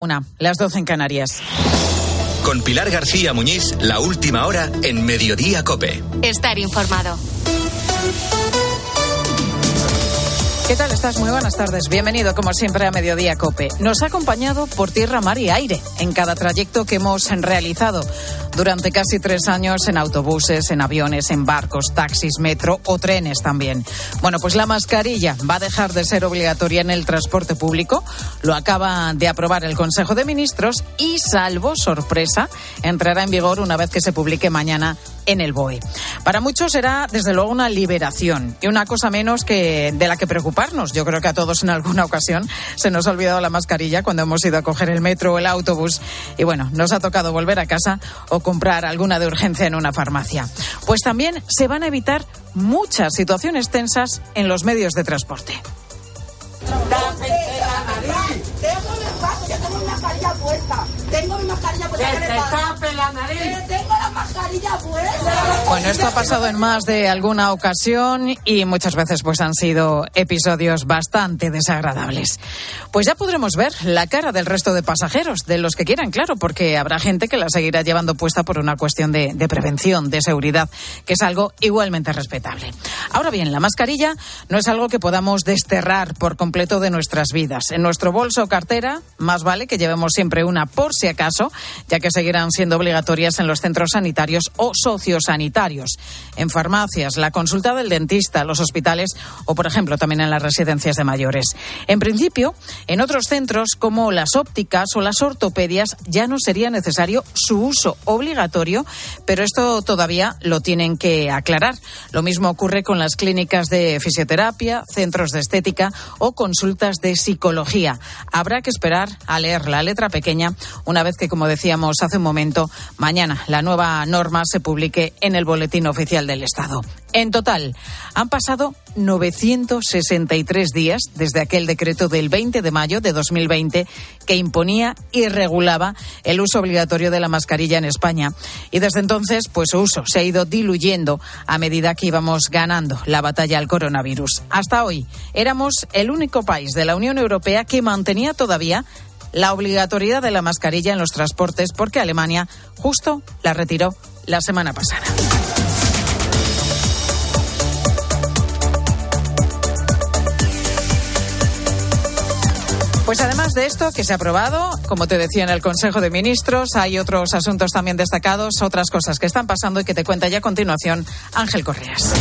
Una, las 12 en Canarias. Con Pilar García Muñiz, la última hora en Mediodía Cope. Estar informado. ¿Qué tal estás? Muy buenas tardes. Bienvenido, como siempre, a Mediodía Cope. Nos ha acompañado por tierra, mar y aire en cada trayecto que hemos realizado durante casi tres años en autobuses, en aviones, en barcos, taxis, metro o trenes también. Bueno, pues la mascarilla va a dejar de ser obligatoria en el transporte público. Lo acaba de aprobar el Consejo de Ministros y, salvo sorpresa, entrará en vigor una vez que se publique mañana en el BOE. Para muchos será, desde luego, una liberación y una cosa menos que de la que preocuparnos. Yo creo que a todos en alguna ocasión se nos ha olvidado la mascarilla cuando hemos ido a coger el metro o el autobús y, bueno, nos ha tocado volver a casa o comprar alguna de urgencia en una farmacia. Pues también se van a evitar muchas situaciones tensas en los medios de transporte. tengo mi mascarilla puesta. Tengo mi mascarilla puesta. Que se tape la nariz. Tengo la mascarilla puesta. Bueno, esto ha pasado en más de alguna ocasión y muchas veces pues han sido episodios bastante desagradables. Pues ya podremos ver la cara del resto de pasajeros, de los que quieran, claro, porque habrá gente que la seguirá llevando puesta por una cuestión de, de prevención, de seguridad, que es algo igualmente respetable. Ahora bien, la mascarilla no es algo que podamos desterrar por completo de nuestras vidas. En nuestro bolso o cartera, más vale que llevemos siempre una por si acaso, ya que seguirán siendo obligatorias en los centros sanitarios o sociosanitarios, en farmacias, la consulta del dentista, los hospitales o, por ejemplo, también en las residencias de mayores. En principio, en otros centros como las ópticas o las ortopedias ya no sería necesario su uso obligatorio, pero esto todavía lo tienen que aclarar. Lo mismo ocurre con las clínicas de fisioterapia, centros de estética o consultas de psicología. Habrá que esperar a leer la letra pequeña una vez que, como decíamos hace un momento, mañana la nueva norma se publique en el Boletín Oficial del Estado. En total, han pasado 963 días desde aquel decreto del 20 de mayo de 2020 que imponía y regulaba el uso obligatorio de la mascarilla en España. Y desde entonces, pues su uso se ha ido diluyendo a medida que íbamos ganando la batalla al coronavirus. Hasta hoy, éramos el único país de la Unión Europea que mantenía todavía la obligatoriedad de la mascarilla en los transportes porque Alemania justo la retiró la semana pasada. Pues además de esto que se ha aprobado, como te decía en el Consejo de Ministros, hay otros asuntos también destacados, otras cosas que están pasando y que te cuenta ya a continuación Ángel Correas.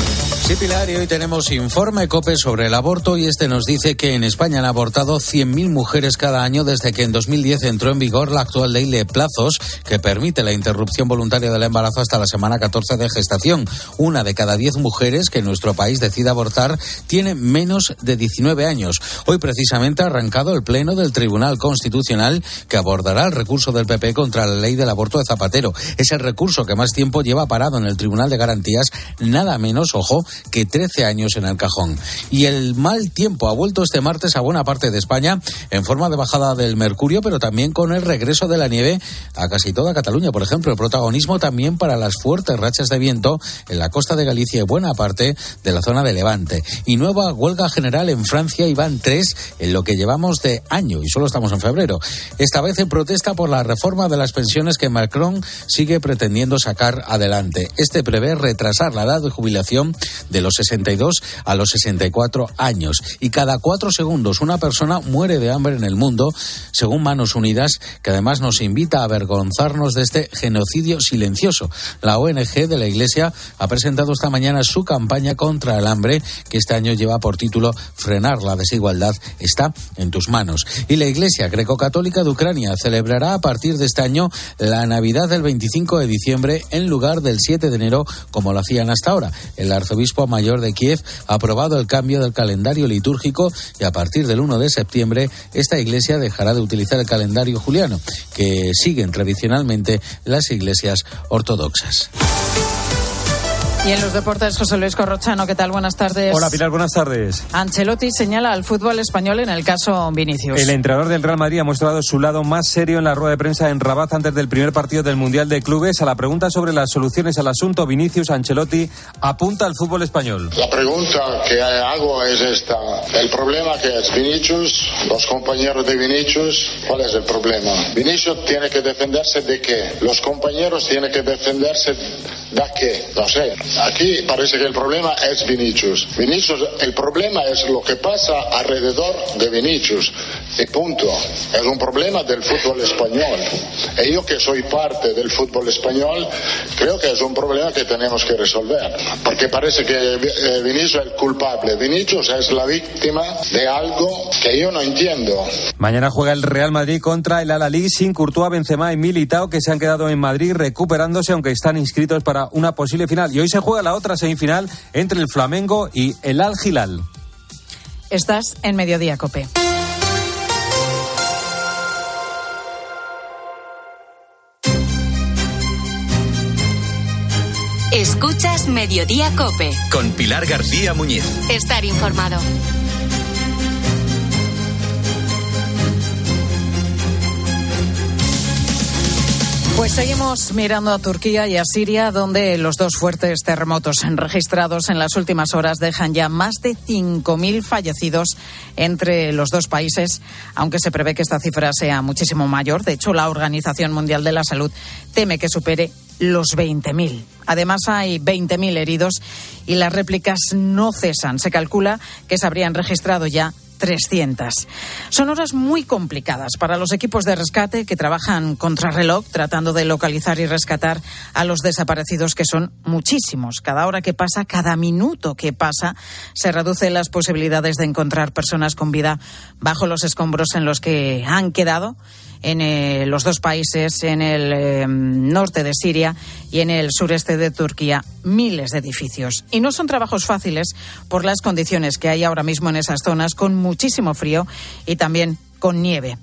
Sí, Pilar, y hoy tenemos informe COPE sobre el aborto y este nos dice que en España han abortado 100.000 mujeres cada año desde que en 2010 entró en vigor la actual ley de plazos que permite la interrupción voluntaria del embarazo hasta la semana 14 de gestación. Una de cada 10 mujeres que en nuestro país decide abortar tiene menos de 19 años. Hoy precisamente ha arrancado el pleno del Tribunal Constitucional que abordará el recurso del PP contra la ley del aborto de Zapatero. Es el recurso que más tiempo lleva parado en el Tribunal de Garantías, nada menos, ojo, que 13 años en el cajón. Y el mal tiempo ha vuelto este martes a buena parte de España en forma de bajada del mercurio, pero también con el regreso de la nieve a casi toda Cataluña. Por ejemplo, el protagonismo también para las fuertes rachas de viento en la costa de Galicia y buena parte de la zona de Levante. Y nueva huelga general en Francia y van tres en lo que llevamos de año y solo estamos en febrero. Esta vez en protesta por la reforma de las pensiones que Macron sigue pretendiendo sacar adelante. Este prevé retrasar la edad de jubilación de los 62 a los 64 años. Y cada cuatro segundos una persona muere de hambre en el mundo, según Manos Unidas, que además nos invita a avergonzarnos de este genocidio silencioso. La ONG de la Iglesia ha presentado esta mañana su campaña contra el hambre, que este año lleva por título Frenar la desigualdad está en tus manos. Y la Iglesia Greco-Católica de Ucrania celebrará a partir de este año la Navidad del 25 de diciembre en lugar del 7 de enero, como lo hacían hasta ahora. El arzobispo mayor de Kiev ha aprobado el cambio del calendario litúrgico y a partir del 1 de septiembre esta iglesia dejará de utilizar el calendario juliano, que siguen tradicionalmente las iglesias ortodoxas. Y en los deportes, José Luis Corrochano, ¿qué tal? Buenas tardes. Hola Pilar, buenas tardes. Ancelotti señala al fútbol español en el caso Vinicius. El entrenador del Real Madrid ha mostrado su lado más serio en la rueda de prensa en Rabat antes del primer partido del Mundial de Clubes. A la pregunta sobre las soluciones al asunto, Vinicius Ancelotti apunta al fútbol español. La pregunta que hago es esta. El problema que es Vinicius, los compañeros de Vinicius, ¿cuál es el problema? Vinicius tiene que defenderse de qué? Los compañeros tienen que defenderse de qué? No sé. Aquí parece que el problema es Vinicius. Vinicius, el problema es lo que pasa alrededor de Vinicius. Y punto. Es un problema del fútbol español. Y yo que soy parte del fútbol español, creo que es un problema que tenemos que resolver. Porque parece que eh, Vinicius es el culpable. Vinicius es la víctima de algo que yo no entiendo. Mañana juega el Real Madrid contra el Al-Ali sin Courtois, Benzema y Militao que se han quedado en Madrid recuperándose aunque están inscritos para una posible final. Y hoy se juega la otra semifinal entre el Flamengo y el Al Hilal. Estás en Mediodía Cope. Escuchas Mediodía Cope. Con Pilar García Muñiz. Estar informado. Pues seguimos mirando a Turquía y a Siria, donde los dos fuertes terremotos registrados en las últimas horas dejan ya más de 5.000 fallecidos entre los dos países, aunque se prevé que esta cifra sea muchísimo mayor. De hecho, la Organización Mundial de la Salud teme que supere los 20.000. Además, hay 20.000 heridos y las réplicas no cesan. Se calcula que se habrían registrado ya 300. Son horas muy complicadas para los equipos de rescate que trabajan contrarreloj tratando de localizar y rescatar a los desaparecidos, que son muchísimos. Cada hora que pasa, cada minuto que pasa, se reducen las posibilidades de encontrar personas con vida bajo los escombros en los que han quedado en eh, los dos países, en el eh, norte de Siria y en el sureste de Turquía, miles de edificios. Y no son trabajos fáciles por las condiciones que hay ahora mismo en esas zonas, con muchísimo frío y también con nieve.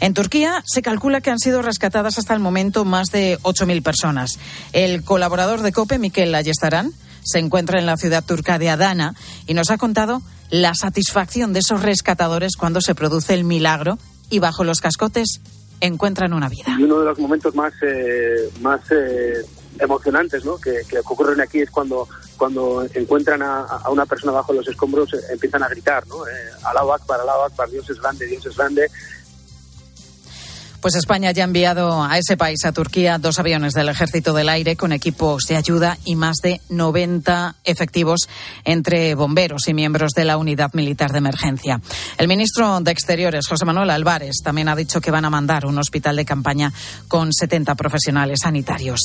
En Turquía se calcula que han sido rescatadas hasta el momento más de 8.000 personas. El colaborador de COPE, Miquel Ayestarán, se encuentra en la ciudad turca de Adana y nos ha contado la satisfacción de esos rescatadores cuando se produce el milagro y bajo los cascotes encuentran una vida. Y uno de los momentos más, eh, más eh, emocionantes ¿no? que, ocurren aquí es cuando, cuando encuentran a, una persona bajo los escombros, eh, empiezan a gritar, ¿no? Eh, Allahu Akbar, Allahu Akbar, Dios es grande, Dios es grande. Pues España ya ha enviado a ese país, a Turquía, dos aviones del Ejército del Aire con equipos de ayuda y más de 90 efectivos entre bomberos y miembros de la Unidad Militar de Emergencia. El ministro de Exteriores, José Manuel Álvarez, también ha dicho que van a mandar un hospital de campaña con 70 profesionales sanitarios.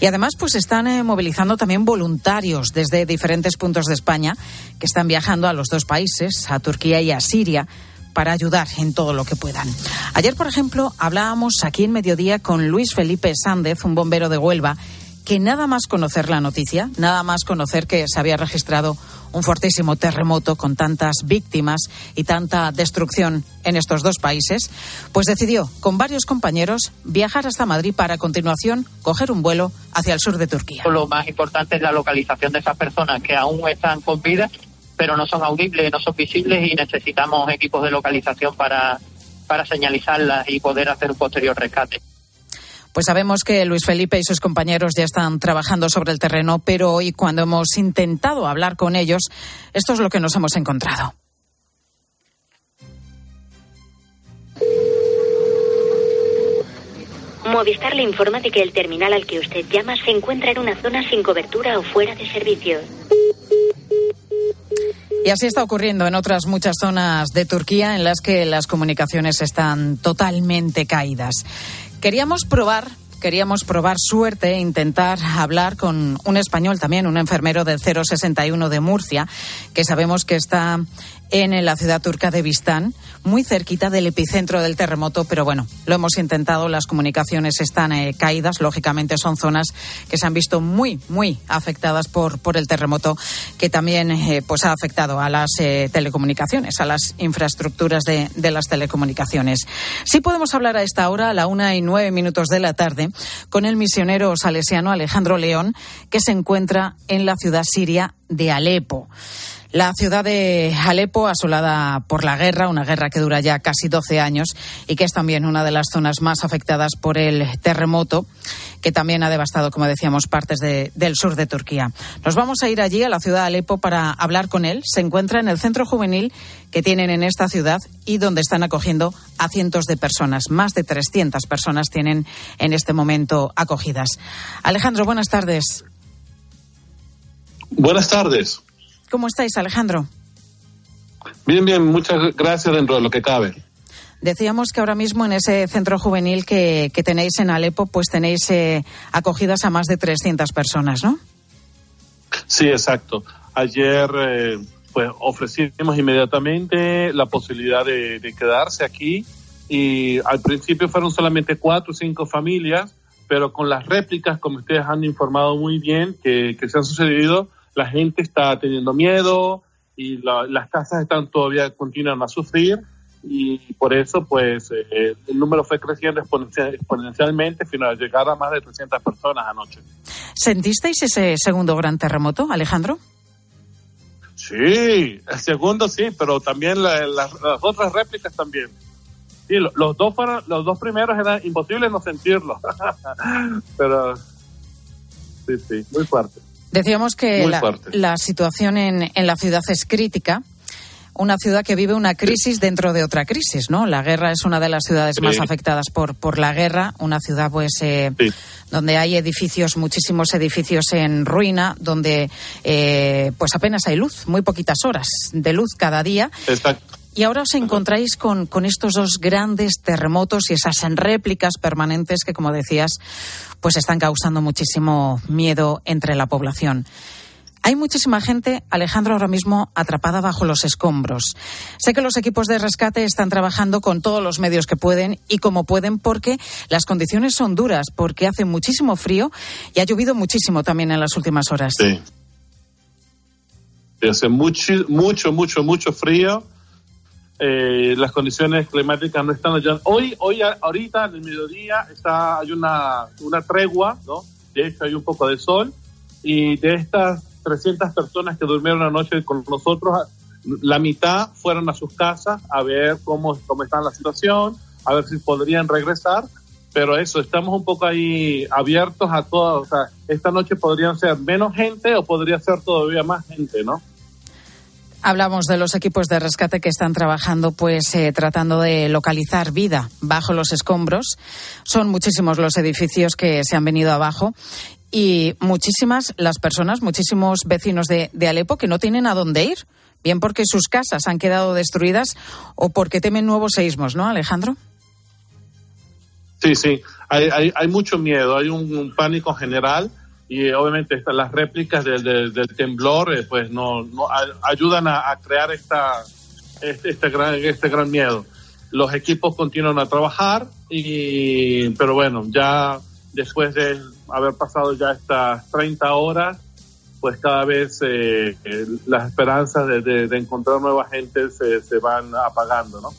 Y además, pues están eh, movilizando también voluntarios desde diferentes puntos de España que están viajando a los dos países, a Turquía y a Siria para ayudar en todo lo que puedan. Ayer, por ejemplo, hablábamos aquí en Mediodía con Luis Felipe Sández, un bombero de Huelva, que nada más conocer la noticia, nada más conocer que se había registrado un fortísimo terremoto con tantas víctimas y tanta destrucción en estos dos países, pues decidió, con varios compañeros, viajar hasta Madrid para a continuación coger un vuelo hacia el sur de Turquía. Lo más importante es la localización de esas personas que aún están con vida pero no son audibles, no son visibles y necesitamos equipos de localización para, para señalizarlas y poder hacer un posterior rescate. Pues sabemos que Luis Felipe y sus compañeros ya están trabajando sobre el terreno, pero hoy cuando hemos intentado hablar con ellos, esto es lo que nos hemos encontrado. Movistar le informa de que el terminal al que usted llama se encuentra en una zona sin cobertura o fuera de servicio. Y así está ocurriendo en otras muchas zonas de Turquía en las que las comunicaciones están totalmente caídas. Queríamos probar queríamos probar suerte e intentar hablar con un español también, un enfermero del 061 de Murcia, que sabemos que está en la ciudad turca de Vistán, muy cerquita del epicentro del terremoto, pero bueno, lo hemos intentado, las comunicaciones están eh, caídas, lógicamente son zonas que se han visto muy, muy afectadas por, por el terremoto, que también eh, pues ha afectado a las eh, telecomunicaciones, a las infraestructuras de, de las telecomunicaciones. Sí podemos hablar a esta hora, a la una y nueve minutos de la tarde, con el misionero salesiano Alejandro León, que se encuentra en la ciudad siria de Alepo. La ciudad de Alepo, asolada por la guerra, una guerra que dura ya casi 12 años y que es también una de las zonas más afectadas por el terremoto, que también ha devastado, como decíamos, partes de, del sur de Turquía. Nos vamos a ir allí, a la ciudad de Alepo, para hablar con él. Se encuentra en el centro juvenil que tienen en esta ciudad y donde están acogiendo a cientos de personas. Más de 300 personas tienen en este momento acogidas. Alejandro, buenas tardes. Buenas tardes. ¿Cómo estáis, Alejandro? Bien, bien, muchas gracias dentro de lo que cabe. Decíamos que ahora mismo en ese centro juvenil que, que tenéis en Alepo, pues tenéis eh, acogidas a más de 300 personas, ¿no? Sí, exacto. Ayer eh, pues ofrecimos inmediatamente la posibilidad de, de, quedarse aquí y al principio fueron solamente cuatro o cinco familias, pero con las réplicas, como ustedes han informado muy bien, que, que se han sucedido, la gente está teniendo miedo y la, las casas están todavía continuan a sufrir y por eso pues eh, el número fue creciendo exponencialmente a llegar a más de 300 personas anoche. ¿Sentisteis ese segundo gran terremoto, Alejandro? Sí, el segundo sí, pero también la, la, las otras réplicas también. Sí, los dos fueron, los dos primeros eran imposibles no sentirlo, pero sí, sí, muy fuerte. Decíamos que la, la, situación en, en, la ciudad es crítica. Una ciudad que vive una crisis dentro de otra crisis, ¿no? La guerra es una de las ciudades más afectadas por, por la guerra. Una ciudad, pues, eh, sí. donde hay edificios, muchísimos edificios en ruina, donde, eh, pues, apenas hay luz, muy poquitas horas de luz cada día. Exacto. Y ahora os encontráis con, con, estos dos grandes terremotos y esas réplicas permanentes que, como decías, pues están causando muchísimo miedo entre la población. Hay muchísima gente, Alejandro, ahora mismo atrapada bajo los escombros. Sé que los equipos de rescate están trabajando con todos los medios que pueden y como pueden porque las condiciones son duras, porque hace muchísimo frío y ha llovido muchísimo también en las últimas horas. Sí. Hace mucho, mucho, mucho, mucho frío eh, las condiciones climáticas no están allá. Hoy, hoy, ahorita, en el mediodía, está, hay una, una tregua, ¿no? De hecho, hay un poco de sol. Y de estas 300 personas que durmieron anoche con nosotros, la mitad fueron a sus casas a ver cómo, cómo está la situación, a ver si podrían regresar. Pero eso, estamos un poco ahí abiertos a todo. O sea, esta noche podrían ser menos gente o podría ser todavía más gente, ¿no? Hablamos de los equipos de rescate que están trabajando, pues eh, tratando de localizar vida bajo los escombros. Son muchísimos los edificios que se han venido abajo y muchísimas las personas, muchísimos vecinos de, Alepo que no tienen a dónde ir, bien porque sus casas han quedado destruidas o porque temen nuevos seísmos, ¿no, Alejandro? Sí, sí, hay, hay, hay mucho miedo, hay un pánico general y eh, obviamente esta, las réplicas del, del, temblor eh, pues no, no ayudan a, crear esta este, este, gran este gran miedo. Los equipos continúan a trabajar y pero bueno ya después de haber pasado ya estas 30 horas pues cada vez eh, las esperanzas de, de, de, encontrar nueva gente se, se van apagando no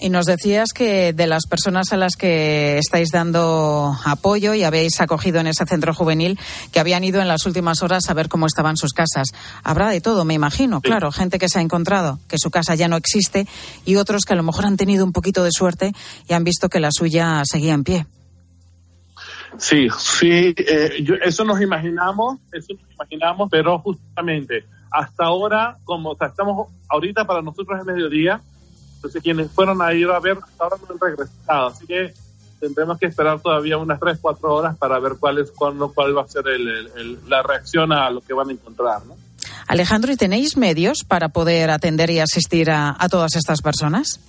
y nos decías que de las personas a las que estáis dando apoyo y habéis acogido en ese centro juvenil, que habían ido en las últimas horas a ver cómo estaban sus casas. Habrá de todo, me imagino, sí. claro, gente que se ha encontrado que su casa ya no existe y otros que a lo mejor han tenido un poquito de suerte y han visto que la suya seguía en pie. Sí, sí, eh, yo, eso nos imaginamos, eso nos imaginamos, pero justamente hasta ahora, como o sea, estamos ahorita para nosotros es mediodía, entonces, quienes fueron a ir a ver, hasta ahora no han regresado. Así que tendremos que esperar todavía unas 3, 4 horas para ver cuál, es, cuál, cuál va a ser el, el, el, la reacción a lo que van a encontrar. ¿no? Alejandro, ¿y tenéis medios para poder atender y asistir a, a todas estas personas?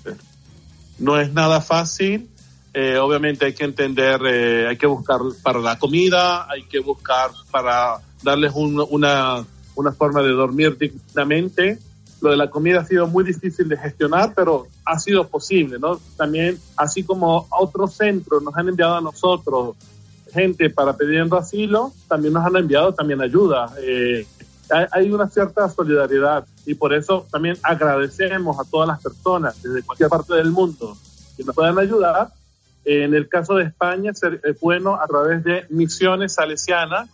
No es nada fácil. Eh, obviamente hay que entender, eh, hay que buscar para la comida, hay que buscar para darles un, una, una forma de dormir dignamente lo de la comida ha sido muy difícil de gestionar, pero ha sido posible, ¿no? También, así como otros centros nos han enviado a nosotros gente para pidiendo asilo, también nos han enviado también ayuda. Eh, hay una cierta solidaridad y por eso también agradecemos a todas las personas desde cualquier parte del mundo que nos puedan ayudar. En el caso de España, es bueno a través de misiones salesianas,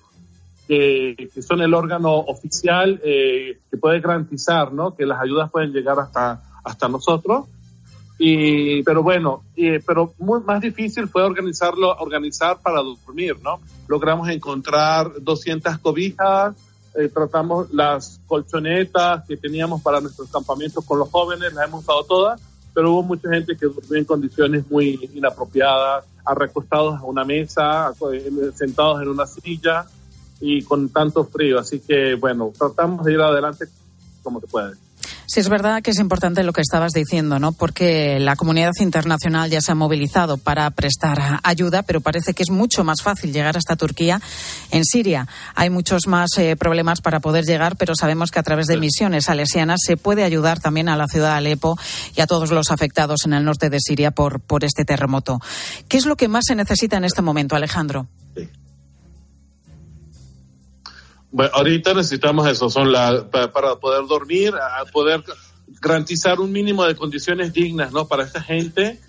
que, son el órgano oficial eh, que puede garantizar ¿no? que las ayudas pueden llegar hasta, hasta nosotros. Y, pero bueno, pero muy, más difícil fue organizarlo, organizar para dormir, ¿no? Logramos encontrar 200 cobijas, eh, tratamos las colchonetas que teníamos para nuestros campamentos con los jóvenes, las hemos usado todas, pero hubo mucha gente que durmió en condiciones muy inapropiadas, recostados a una mesa, sentados en una silla y con tanto frío. Así que, bueno, tratamos de ir adelante como se puede. Sí, es verdad que es importante lo que estabas diciendo, ¿no? Porque la comunidad internacional ya se ha movilizado para prestar ayuda, pero parece que es mucho más fácil llegar hasta Turquía. En Siria hay muchos más eh, problemas para poder llegar, pero sabemos que a través de misiones salesianas se puede ayudar también a la ciudad de Alepo y a todos los afectados en el norte de Siria por, por este terremoto. ¿Qué es lo que más se necesita en este momento, Alejandro? Bueno, ahorita necesitamos eso, son la, para, poder dormir, poder garantizar un mínimo de condiciones dignas, ¿no? Para esta gente.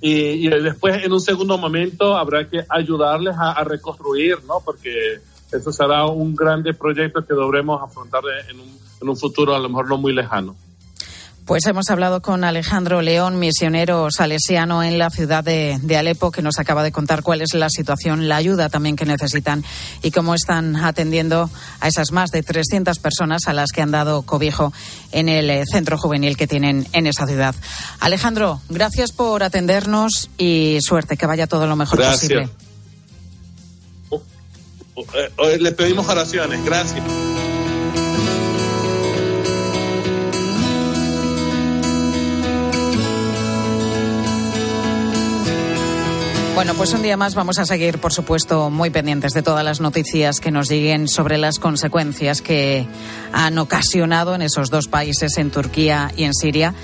Y, después, en un segundo momento, habrá que ayudarles a, reconstruir, ¿no? Porque eso será un grande proyecto que deberemos afrontar en un, en un futuro a lo mejor no muy lejano. Pues hemos hablado con Alejandro León, misionero salesiano en la ciudad de, Alepo, que nos acaba de contar cuál es la situación, la ayuda también que necesitan y cómo están atendiendo a esas más de 300 personas a las que han dado cobijo en el eh, centro juvenil que tienen en esa ciudad. Alejandro, gracias por atendernos y suerte, que vaya todo lo mejor posible. Oh, oh, eh, le pedimos oraciones, gracias. Bueno, pues un día más vamos a seguir, por supuesto, muy pendientes de todas las noticias que nos lleguen sobre las consecuencias que han ocasionado en esos dos países, en Turquía y en Siria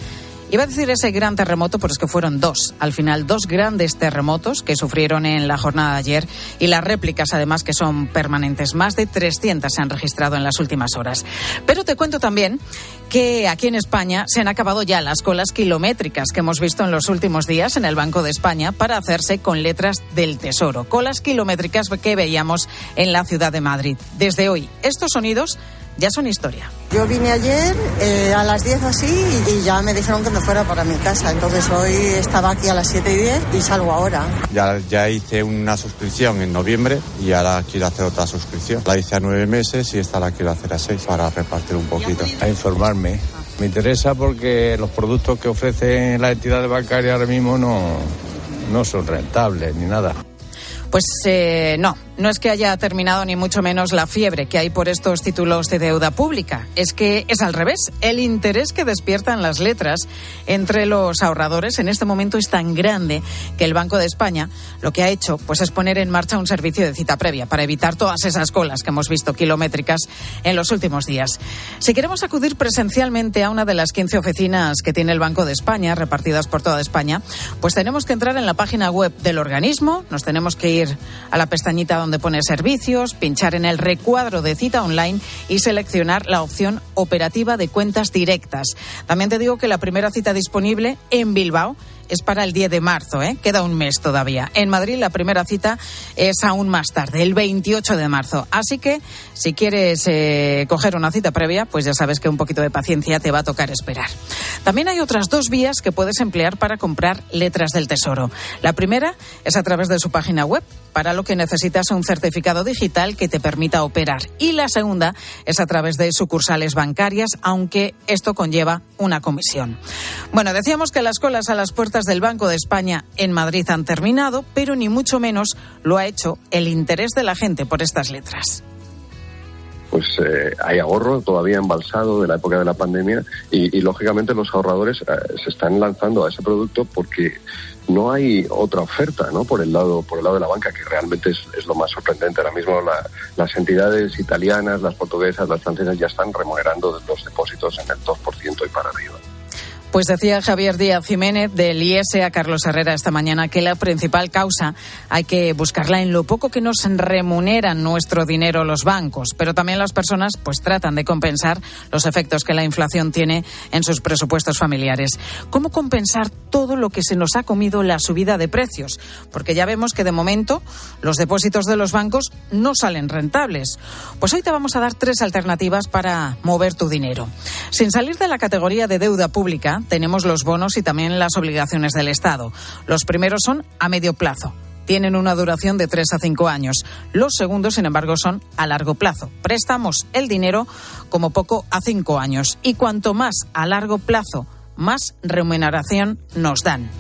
Iba a decir ese gran terremoto, pero es que fueron dos. Al final, dos grandes terremotos que sufrieron en la jornada de ayer y las réplicas, además, que son permanentes. Más de 300 se han registrado en las últimas horas. Pero te cuento también que aquí en España se han acabado ya las colas kilométricas que hemos visto en los últimos días en el Banco de España para hacerse con letras del Tesoro. Colas kilométricas que veíamos en la ciudad de Madrid. Desde hoy, estos sonidos ya son historia. Yo vine ayer eh, a las 10 así y, ya me dijeron que me fuera para mi casa. Entonces hoy estaba aquí a las 7 y 10 y salgo ahora. Ya, ya hice una suscripción en noviembre y ahora quiero hacer otra suscripción. La hice a nueve meses y esta la quiero hacer a seis para repartir un poquito. A Me interesa porque los productos que ofrecen las entidades bancarias ahora mismo no, no son rentables ni nada. Pues eh, no, no es que haya terminado ni mucho menos la fiebre que hay por estos títulos de deuda pública. Es que es al revés. El interés que despiertan las letras entre los ahorradores en este momento es tan grande que el Banco de España lo que ha hecho pues es poner en marcha un servicio de cita previa para evitar todas esas colas que hemos visto kilométricas en los últimos días. Si queremos acudir presencialmente a una de las 15 oficinas que tiene el Banco de España repartidas por toda España, pues tenemos que entrar en la página web del organismo, nos tenemos que ir a la pestañita donde pone servicios, pinchar en el recuadro de cita online y seleccionar la opción operativa de cuentas directas. También te digo que la primera cita disponible en Bilbao es para el 10 de marzo, ¿eh? queda un mes todavía. En Madrid la primera cita es aún más tarde, el 28 de marzo. Así que si quieres eh, coger una cita previa, pues ya sabes que un poquito de paciencia te va a tocar esperar. También hay otras dos vías que puedes emplear para comprar letras del Tesoro. La primera es a través de su página web, para lo que necesitas un certificado digital que te permita operar. Y la segunda es a través de sucursales bancarias, aunque esto conlleva una comisión. Bueno, decíamos que las colas a las puertas del Banco de España en Madrid han terminado, pero ni mucho menos lo ha hecho el interés de la gente por estas letras. pues eh, hay ahorro todavía embalsado de la época de la pandemia y, lógicamente los ahorradores eh, se están lanzando a ese producto porque no hay otra oferta ¿no? por el lado por el lado de la banca que realmente es, lo más sorprendente ahora mismo las entidades italianas las portuguesas las francesas ya están remunerando los depósitos en el 2% y para arriba pues decía Javier Díaz Jiménez del IES a Carlos Herrera esta mañana que la principal causa hay que buscarla en lo poco que nos remuneran nuestro dinero los bancos, pero también las personas pues tratan de compensar los efectos que la inflación tiene en sus presupuestos familiares. ¿Cómo compensar todo lo que se nos ha comido la subida de precios? Porque ya vemos que de momento los depósitos de los bancos no salen rentables. Pues hoy te vamos a dar tres alternativas para mover tu dinero. Sin salir de la categoría de deuda pública, tenemos los bonos y también las obligaciones del Estado. Los primeros son a medio plazo. Tienen una duración de tres a cinco años. Los segundos, sin embargo, son a largo plazo. Prestamos el dinero como poco a cinco años. Y cuanto más a largo plazo, más remuneración nos dan.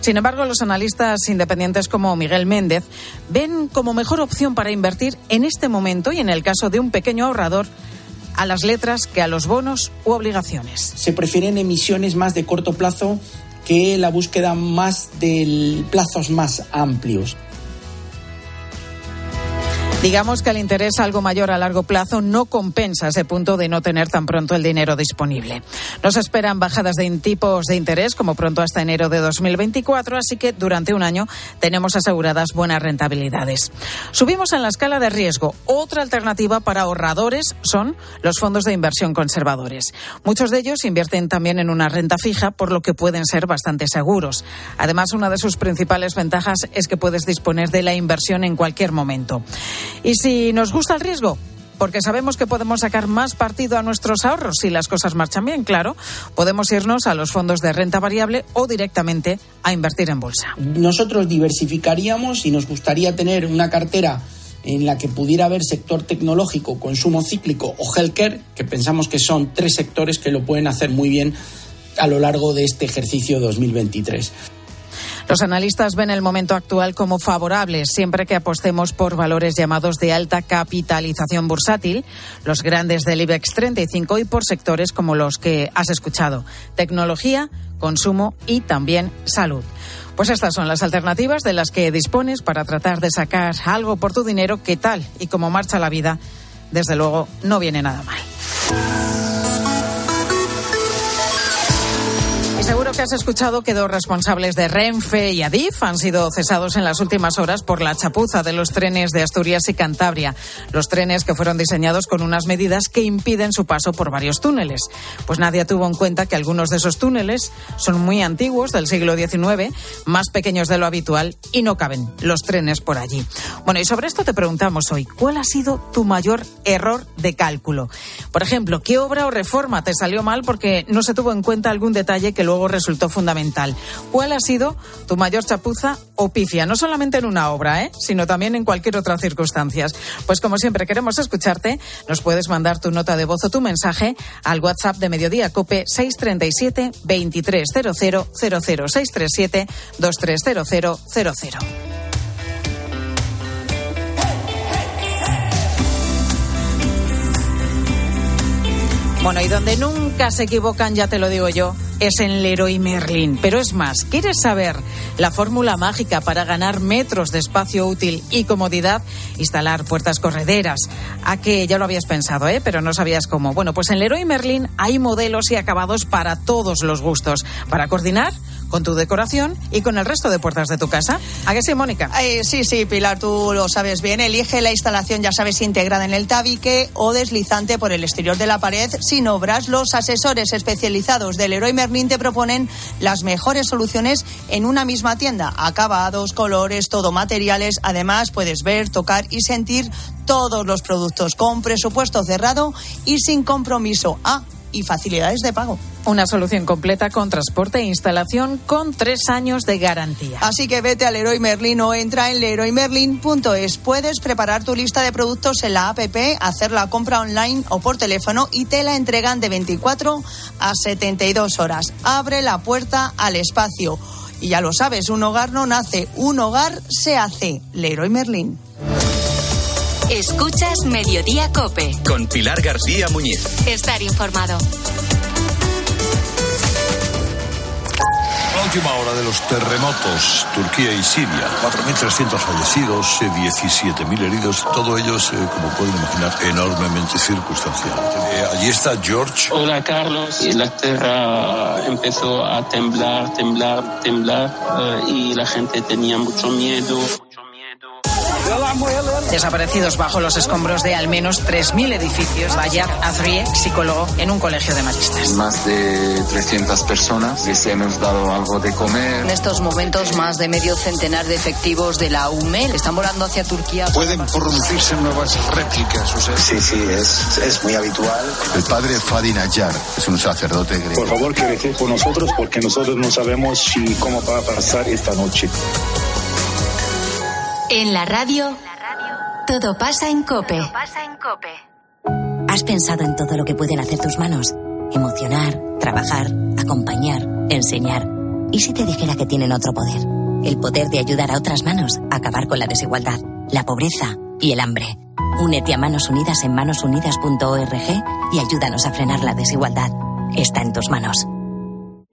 Sin embargo, los analistas independientes como Miguel Méndez ven como mejor opción para invertir en este momento y en el caso de un pequeño ahorrador a las letras que a los bonos u obligaciones. Se prefieren emisiones más de corto plazo que la búsqueda más de plazos más amplios. Digamos que el interés algo mayor a largo plazo no compensa ese punto de no tener tan pronto el dinero disponible. Nos esperan bajadas de tipos de interés como pronto hasta enero de 2024, así que durante un año tenemos aseguradas buenas rentabilidades. Subimos en la escala de riesgo. Otra alternativa para ahorradores son los fondos de inversión conservadores. Muchos de ellos invierten también en una renta fija, por lo que pueden ser bastante seguros. Además, una de sus principales ventajas es que puedes disponer de la inversión en cualquier momento. Y si nos gusta el riesgo, porque sabemos que podemos sacar más partido a nuestros ahorros si las cosas marchan bien, claro, podemos irnos a los fondos de renta variable o directamente a invertir en bolsa. Nosotros diversificaríamos y nos gustaría tener una cartera en la que pudiera haber sector tecnológico, consumo cíclico o healthcare, que pensamos que son tres sectores que lo pueden hacer muy bien a lo largo de este ejercicio 2023. Los analistas ven el momento actual como favorable siempre que apostemos por valores llamados de alta capitalización bursátil, los grandes del IBEX 35 y por sectores como los que has escuchado, tecnología, consumo y también salud. Pues estas son las alternativas de las que dispones para tratar de sacar algo por tu dinero que tal y como marcha la vida, desde luego no viene nada mal. Seguro que has escuchado que dos responsables de Renfe y Adif han sido cesados en las últimas horas por la chapuza de los trenes de Asturias y Cantabria. Los trenes que fueron diseñados con unas medidas que impiden su paso por varios túneles. Pues nadie tuvo en cuenta que algunos de esos túneles son muy antiguos, del siglo XIX, más pequeños de lo habitual y no caben los trenes por allí. Bueno, y sobre esto te preguntamos hoy, ¿cuál ha sido tu mayor error de cálculo? Por ejemplo, ¿qué obra o reforma te salió mal porque no se tuvo en cuenta algún detalle que luego luego resultó fundamental. ¿Cuál ha sido tu mayor chapuza o pifia? No solamente en una obra, ¿eh? sino también en cualquier otra circunstancia. Pues como siempre queremos escucharte, nos puedes mandar tu nota de voz o tu mensaje al WhatsApp de Mediodía Cope 637 2300 637 230000. Bueno, y donde nunca se equivocan, ya te lo digo yo, es en Leroy Merlin. Pero es más, ¿quieres saber la fórmula mágica para ganar metros de espacio útil y comodidad? Instalar puertas correderas. A que ya lo habías pensado, ¿eh? Pero no sabías cómo. Bueno, pues en Leroy Merlin hay modelos y acabados para todos los gustos. Para coordinar con tu decoración y con el resto de puertas de tu casa. ¿A qué sí, Mónica? Eh, sí, sí, Pilar, tú lo sabes bien. Elige la instalación, ya sabes, integrada en el tabique o deslizante por el exterior de la pared sin obras. Los asesores especializados del Leroy Merlin te proponen las mejores soluciones en una misma tienda. Acabados, colores, todo materiales. Además, puedes ver, tocar y sentir todos los productos con presupuesto cerrado y sin compromiso. Ah, y facilidades de pago. Una solución completa con transporte e instalación con tres años de garantía. Así que vete al Leroy Merlin o entra en leroymerlin.es. Puedes preparar tu lista de productos en la APP, hacer la compra online o por teléfono y te la entregan de 24 a 72 horas. Abre la puerta al espacio. Y ya lo sabes, un hogar no nace, un hogar se hace. Leroy Merlin. Escuchas Mediodía Cope. Con Pilar García Muñiz. Estar informado. Última hora de los terremotos, Turquía y Siria. 4.300 fallecidos, 17.000 heridos, todo ellos, eh, como pueden imaginar, enormemente circunstancial. Eh, allí está George. Hola Carlos, la tierra empezó a temblar, temblar, temblar eh, y la gente tenía mucho miedo. Desaparecidos bajo los escombros de al menos 3.000 edificios. Bayar Azrie, psicólogo en un colegio de maristas. Más de 300 personas les hemos dado algo de comer. En estos momentos, más de medio centenar de efectivos de la UME están volando hacia Turquía. Pueden producirse nuevas réplicas. O sea... Sí, sí, es, es muy habitual. El padre Fadi Nayar es un sacerdote griego. Por favor, que recen por nosotros porque nosotros no sabemos si cómo va a pasar esta noche. En la radio, todo pasa en Cope. ¿Has pensado en todo lo que pueden hacer tus manos? Emocionar, trabajar, acompañar, enseñar. ¿Y si te dijera que tienen otro poder? El poder de ayudar a otras manos a acabar con la desigualdad, la pobreza y el hambre. Únete a Manos Unidas en manosunidas.org y ayúdanos a frenar la desigualdad. Está en tus manos.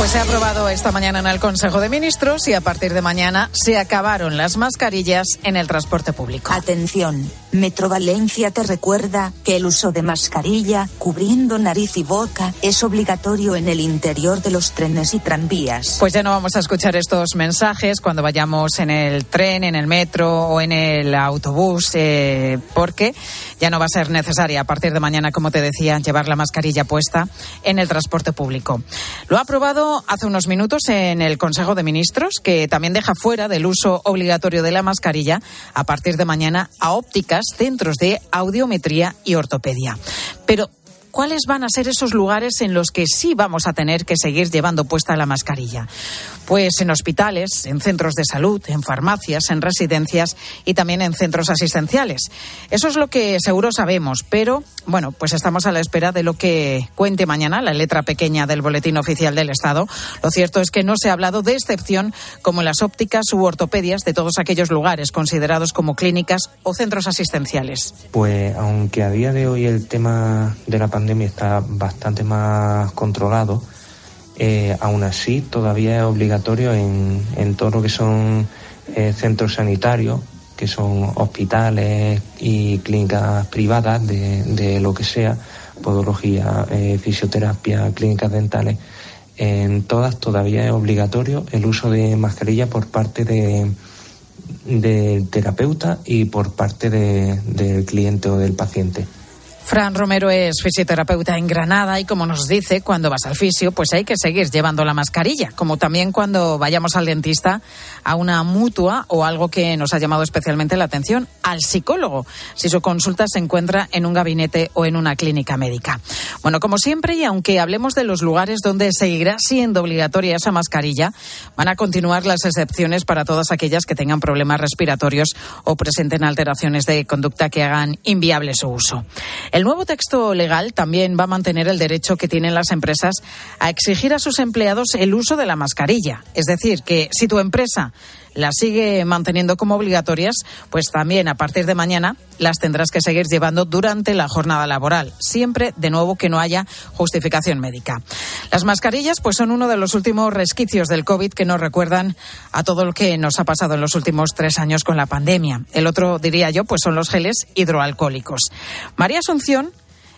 Pues se ha aprobado esta mañana en el Consejo de Ministros y a partir de mañana se acabaron las mascarillas en el transporte público. Atención, Metro Valencia te recuerda que el uso de mascarilla cubriendo nariz y boca es obligatorio en el interior de los trenes y tranvías. Pues ya no vamos a escuchar estos mensajes cuando vayamos en el tren, en el metro o en el autobús, eh, porque ya no va a ser necesaria a partir de mañana, como te decía, llevar la mascarilla puesta en el transporte público. Lo ha aprobado hace unos minutos en el Consejo de Ministros, que también deja fuera del uso obligatorio de la mascarilla a partir de mañana a ópticas, centros de audiometría y ortopedia. Pero ¿cuáles van a ser esos lugares en los que sí vamos a tener que seguir llevando puesta la mascarilla? Pues en hospitales, en centros de salud, en farmacias, en residencias y también en centros asistenciales. Eso es lo que seguro sabemos, pero bueno, pues estamos a la espera de lo que cuente mañana la letra pequeña del Boletín Oficial del Estado. Lo cierto es que no se ha hablado de excepción como las ópticas u ortopedias de todos aquellos lugares considerados como clínicas o centros asistenciales. Pues aunque a día de hoy el tema de la pandemia está bastante más controlado, eh, aún así todavía es obligatorio en, en todo lo que son eh, centros sanitarios, que son hospitales y clínicas privadas de, de lo que sea, podología, eh, fisioterapia, clínicas dentales. En todas todavía es obligatorio el uso de mascarilla por parte de, del terapeuta y por parte de- del cliente o del paciente. Fran Romero es fisioterapeuta en Granada y como nos dice, cuando vas al fisio, pues hay que seguir llevando la mascarilla, como también cuando vayamos al dentista, a una mutua o algo que nos ha llamado especialmente la atención, al psicólogo, si su consulta se encuentra en un gabinete o en una clínica médica. Bueno, como siempre, y aunque hablemos de los lugares donde seguirá siendo obligatoria esa mascarilla, van a continuar las excepciones para todas aquellas que tengan problemas respiratorios o presenten alteraciones de conducta que hagan inviable su uso. Nuevo texto legal también va a mantener el derecho que tienen las empresas a exigir a sus empleados el uso de la mascarilla. Es decir, que si tu empresa las sigue manteniendo como obligatorias, pues también a partir de mañana las tendrás que seguir llevando durante la jornada laboral, siempre de nuevo que no haya justificación médica. Las mascarillas pues son uno de los últimos resquicios del COVID que nos recuerdan a todo lo que nos ha pasado en los últimos tres años con la pandemia. El otro, diría yo, pues son los geles hidroalcohólicos. María Asunción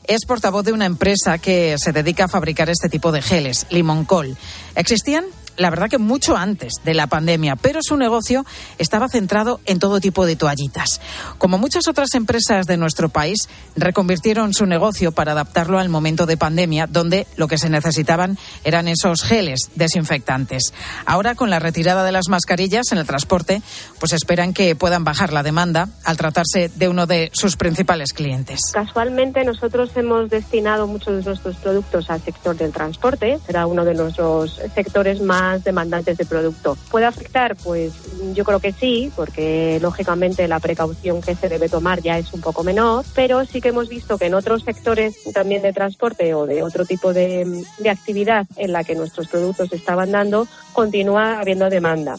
es portavoz de una empresa que se dedica a fabricar este tipo de geles, Limoncol. Existían la verdad que mucho antes de la pandemia, pero su negocio estaba centrado en todo tipo de toallitas. Como muchas otras empresas de nuestro país, reconvirtieron su negocio para adaptarlo al momento de pandemia, donde lo que se necesitaban eran esos geles desinfectantes. Ahora, con la retirada de las mascarillas en el transporte, pues esperan que puedan bajar la demanda al tratarse de uno de sus principales clientes. Casualmente, nosotros hemos destinado muchos de nuestros productos al sector del transporte. Será uno de nuestros sectores más demandantes de producto. ¿Puede afectar? Pues yo creo que sí, porque lógicamente la precaución que se debe tomar ya es un poco menor, pero sí que hemos visto que en otros sectores también de transporte o de otro tipo de, de actividad en la que nuestros productos estaban dando, continúa habiendo demanda.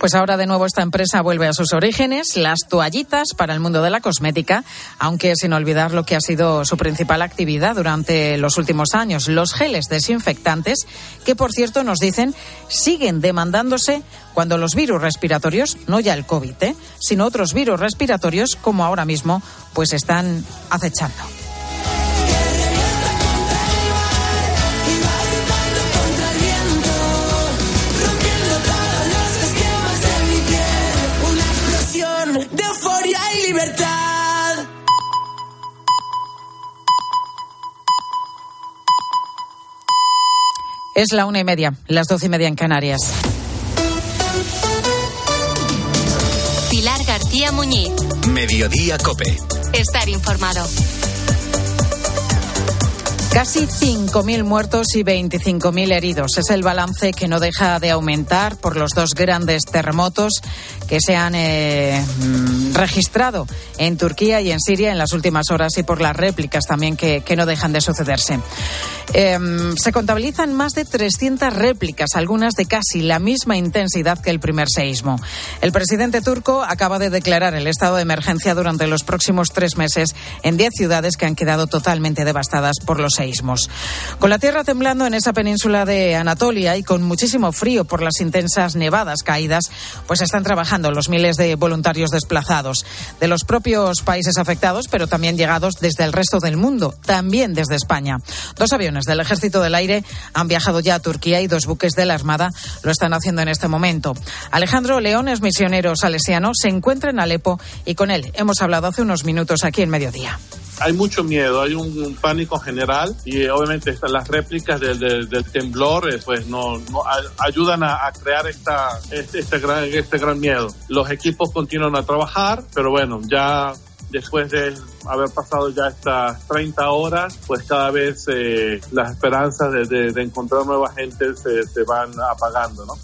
Pues ahora de nuevo esta empresa vuelve a sus orígenes, las toallitas para el mundo de la cosmética, aunque sin olvidar lo que ha sido su principal actividad durante los últimos años, los geles desinfectantes, que por cierto nos dicen siguen demandándose cuando los virus respiratorios, no ya el COVID, ¿eh? sino otros virus respiratorios como ahora mismo, pues están acechando. Libertad. Es la una y media, las doce y media en Canarias. Pilar García Muñiz. Mediodía Cope. Estar informado. Casi 5.000 muertos y 25.000 heridos. Es el balance que no deja de aumentar por los dos grandes terremotos que se han eh, mm, registrado en Turquía y en Siria en las últimas horas y por las réplicas también que, no dejan de sucederse. Eh, se contabilizan más de 300 réplicas, algunas de casi la misma intensidad que el primer seísmo. El presidente turco acaba de declarar el estado de emergencia durante los próximos tres meses en 10 ciudades que han quedado totalmente devastadas por los Con la tierra temblando en esa península de Anatolia y con muchísimo frío por las intensas nevadas caídas, pues están trabajando los miles de voluntarios desplazados de los propios países afectados, pero también llegados desde el resto del mundo, también desde España. Dos aviones del Ejército del Aire han viajado ya a Turquía y dos buques de la Armada lo están haciendo en este momento. Alejandro León es misionero salesiano, se encuentra en Alepo y con él hemos hablado hace unos minutos aquí en Mediodía hay mucho miedo, hay un, un pánico general y eh, obviamente las réplicas del, del, del temblor eh, pues no, no a, ayudan a, a, crear esta, este, este, gran, este gran miedo. Los equipos continúan a trabajar, pero bueno, ya después de haber pasado ya estas 30 horas, pues cada vez eh, las esperanzas de, de, de, encontrar nueva gente se, se van apagando, ¿no?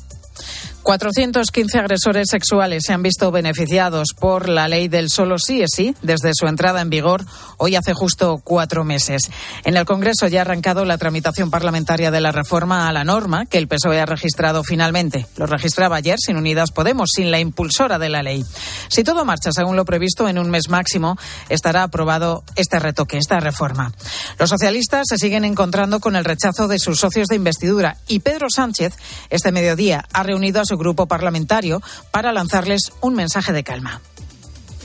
415 agresores sexuales se han visto beneficiados por la ley del solo sí es sí desde su entrada en vigor hoy hace justo cuatro meses. En el Congreso ya ha arrancado la tramitación parlamentaria de la reforma a la norma que el PSOE ha registrado finalmente. Lo registraba ayer sin Unidas Podemos, sin la impulsora de la ley. Si todo marcha según lo previsto, en un mes máximo estará aprobado este retoque, esta reforma. Los socialistas se siguen encontrando con el rechazo de sus socios de investidura y Pedro Sánchez este mediodía ha reunido a su grupo parlamentario para lanzarles un mensaje de calma.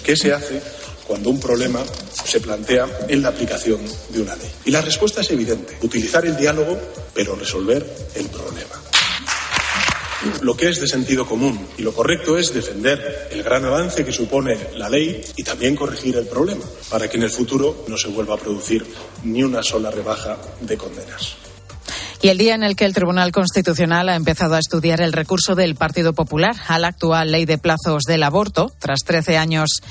¿Qué se hace cuando un problema se plantea en la aplicación de una ley? Y la respuesta es evidente, utilizar el diálogo, pero resolver el problema. Lo que es de sentido común y lo correcto es defender el gran avance que supone la ley y también corregir el problema, para que en el futuro no se vuelva a producir ni una sola rebaja de condenas. Y el día en el que el Tribunal Constitucional ha empezado a estudiar el recurso del Partido Popular a la actual ley de plazos del aborto, tras 13 años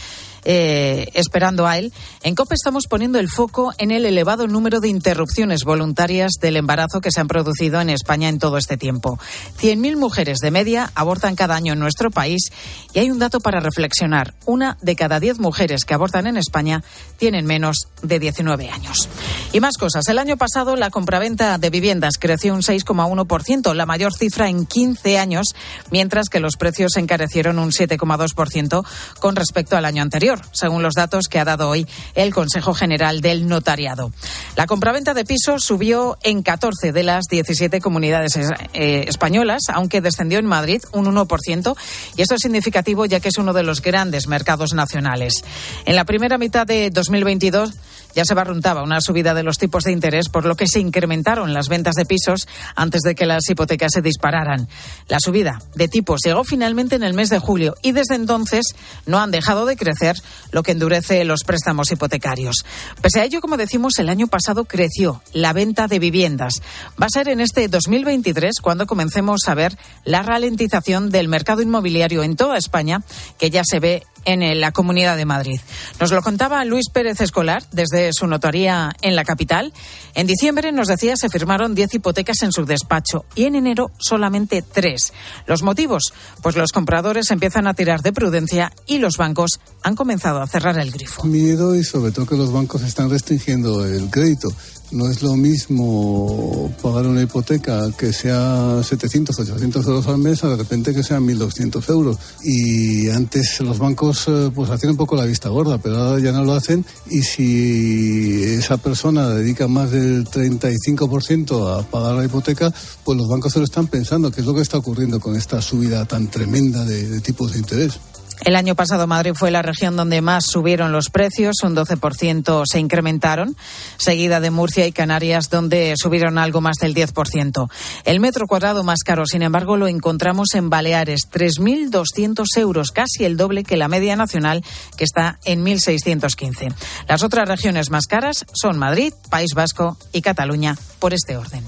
eh, esperando a él, en COPE estamos poniendo el foco en el elevado número de interrupciones voluntarias del embarazo que se han producido en España en todo este tiempo. 100.000 mujeres de media abortan cada año en nuestro país y hay un dato para reflexionar. Una de cada 10 mujeres que abortan en España tienen menos de 19 años. Y más cosas. El año pasado la compraventa de viviendas creció un 6,1%, la mayor cifra en 15 años, mientras que los precios encarecieron un 7,2% con respecto al año anterior, según los datos que ha dado hoy el Consejo General del Notariado. La compraventa de pisos subió en 14 de las 17 comunidades eh, españolas, aunque descendió en Madrid un 1%, y esto es significativo ya que es uno de los grandes mercados nacionales. En la primera mitad de 2022 ya se barruntaba una subida de los tipos de interés, por lo que se incrementaron las ventas de pisos antes de que las hipotecas se dispararan. La subida de tipos llegó finalmente en el mes de julio y desde entonces no han dejado de crecer, lo que endurece los préstamos hipotecarios. Pese a ello, como decimos, el año pasado creció la venta de viviendas. Va a ser en este 2023 cuando comencemos a ver la ralentización del mercado inmobiliario en toda España, que ya se ve en la Comunidad de Madrid. Nos lo contaba Luis Pérez Escolar desde su notaría en la capital. En diciembre, nos decía, se firmaron 10 hipotecas en su despacho y en enero solamente 3. ¿Los motivos? Pues los compradores empiezan a tirar de prudencia y los bancos han comenzado a cerrar el grifo. Miedo y sobre todo que los bancos están restringiendo el crédito. No es lo mismo pagar una hipoteca que sea 700, 800 euros al mes, a de repente que sean 1.200 euros. Y antes los bancos eh, pues hacían un poco la vista gorda, pero ahora ya no lo hacen. Y si esa persona dedica más del 35% a pagar la hipoteca, pues los bancos se lo están pensando, que es lo que está ocurriendo con esta subida tan tremenda de, de tipos de interés. El año pasado Madrid fue la región donde más subieron los precios, un 12% se incrementaron, seguida de Murcia y Canarias, donde subieron algo más del 10%. El metro cuadrado más caro, sin embargo, lo encontramos en Baleares, 3.200 euros, casi el doble que la media nacional, que está en 1.615. Las otras regiones más caras son Madrid, País Vasco y Cataluña, por este orden.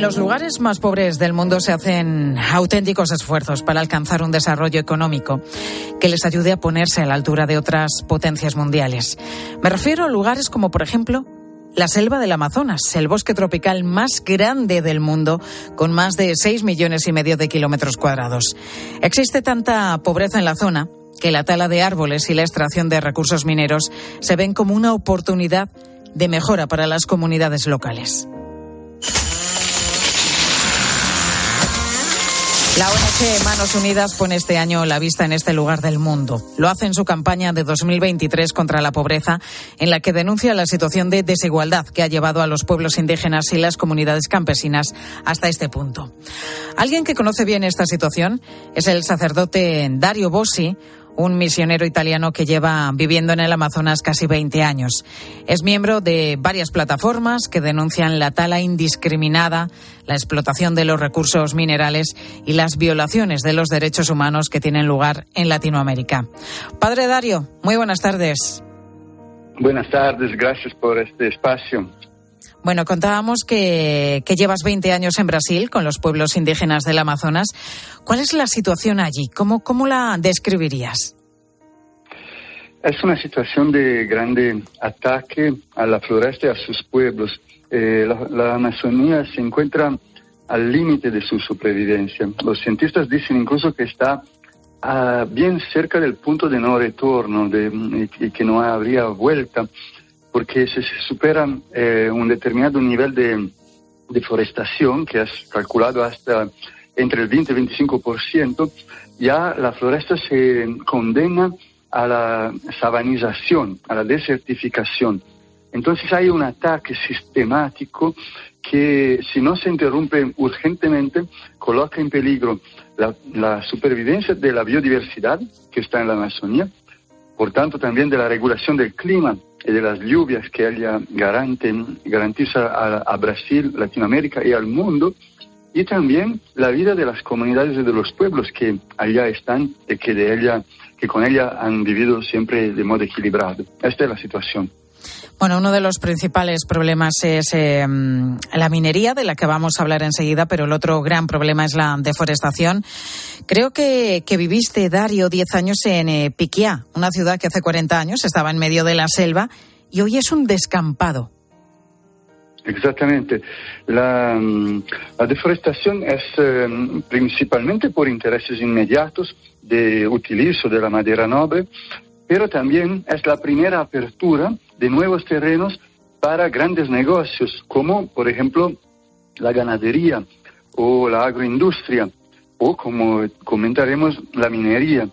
Los lugares más pobres del mundo se hacen auténticos esfuerzos para alcanzar un desarrollo económico que les ayude a ponerse a la altura de otras potencias mundiales. Me refiero a lugares como, por ejemplo, la selva del Amazonas, el bosque tropical más grande del mundo, con más de 6 millones y medio de kilómetros cuadrados. Existe tanta pobreza en la zona que la tala de árboles y la extracción de recursos mineros se ven como una oportunidad de mejora para las comunidades locales. La ONG Manos Unidas pone este año la vista en este lugar del mundo. Lo hace en su campaña de 2023 contra la pobreza, en la que denuncia la situación de desigualdad que ha llevado a los pueblos indígenas y las comunidades campesinas hasta este punto. Alguien que conoce bien esta situación es el sacerdote Dario Bossi, un misionero italiano que lleva viviendo en el Amazonas casi 20 años. Es miembro de varias plataformas que denuncian la tala indiscriminada, la explotación de los recursos minerales y las violaciones de los derechos humanos que tienen lugar en Latinoamérica. Padre Dario, muy buenas tardes. Buenas tardes, gracias por este espacio. Bueno, contábamos que, que, llevas 20 años en Brasil con los pueblos indígenas del Amazonas. ¿Cuál es la situación allí? ¿Cómo, cómo la describirías? Es una situación de grande ataque a la floresta y a sus pueblos. Eh, la, la, Amazonía se encuentra al límite de su supervivencia. Los cientistas dicen incluso que está uh, bien cerca del punto de no retorno de, y, y que no habría vuelta porque si se supera eh, un determinado nivel de deforestación, que es calculado hasta entre el 20 y el 25%, ya la floresta se condena a la sabanización, a la desertificación. Entonces hay un ataque sistemático que si no se interrumpe urgentemente coloca en peligro la, la supervivencia de la biodiversidad que está en la Amazonía, por tanto también de la regulación del clima de las lluvias que ella garante, garantiza a, a, Brasil, Latinoamérica y al mundo, y también la vida de las comunidades y de los pueblos que allá están y que, de ella, que con ella han vivido siempre de modo equilibrado. Esta es la situación. Bueno, uno de los principales problemas es eh, la minería, de la que vamos a hablar enseguida, pero el otro gran problema es la deforestación. Creo que, viviste, Dario, 10 años en eh, Piquiá, una ciudad que hace 40 años estaba en medio de la selva y hoy es un descampado. Exactamente. La, la deforestación es eh, principalmente por intereses inmediatos de utilizo de la madera noble, pero también es la primera apertura de nuevos terrenos para grandes negocios, como por ejemplo la ganadería o la agroindustria, o como comentaremos, la minería.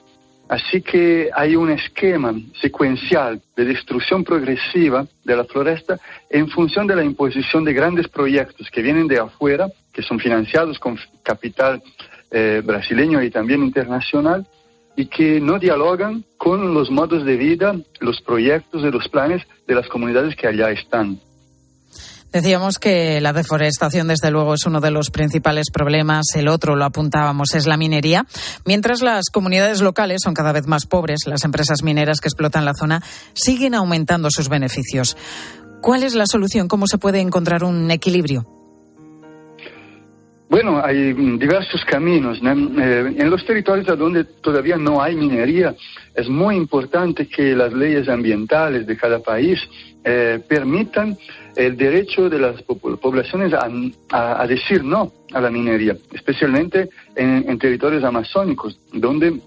Así que hay un esquema secuencial de destrucción progresiva de la floresta en función de la imposición de grandes proyectos que vienen de afuera, que son financiados con capital eh, brasileño y también internacional, y que no dialogan con los modos de vida, los proyectos y los planes de las comunidades que allá están. Decíamos que la deforestación, desde luego, es uno de los principales problemas. El otro, lo apuntábamos, es la minería. Mientras las comunidades locales son cada vez más pobres, las empresas mineras que explotan la zona siguen aumentando sus beneficios. ¿Cuál es la solución? ¿Cómo se puede encontrar un equilibrio? Bueno, hay diversos caminos. Eh, en los territorios donde todavía no hay minería, es muy importante que las leyes ambientales de cada país eh, permitan el derecho de las poblaciones a, decir no a la minería, especialmente en, territorios amazónicos, donde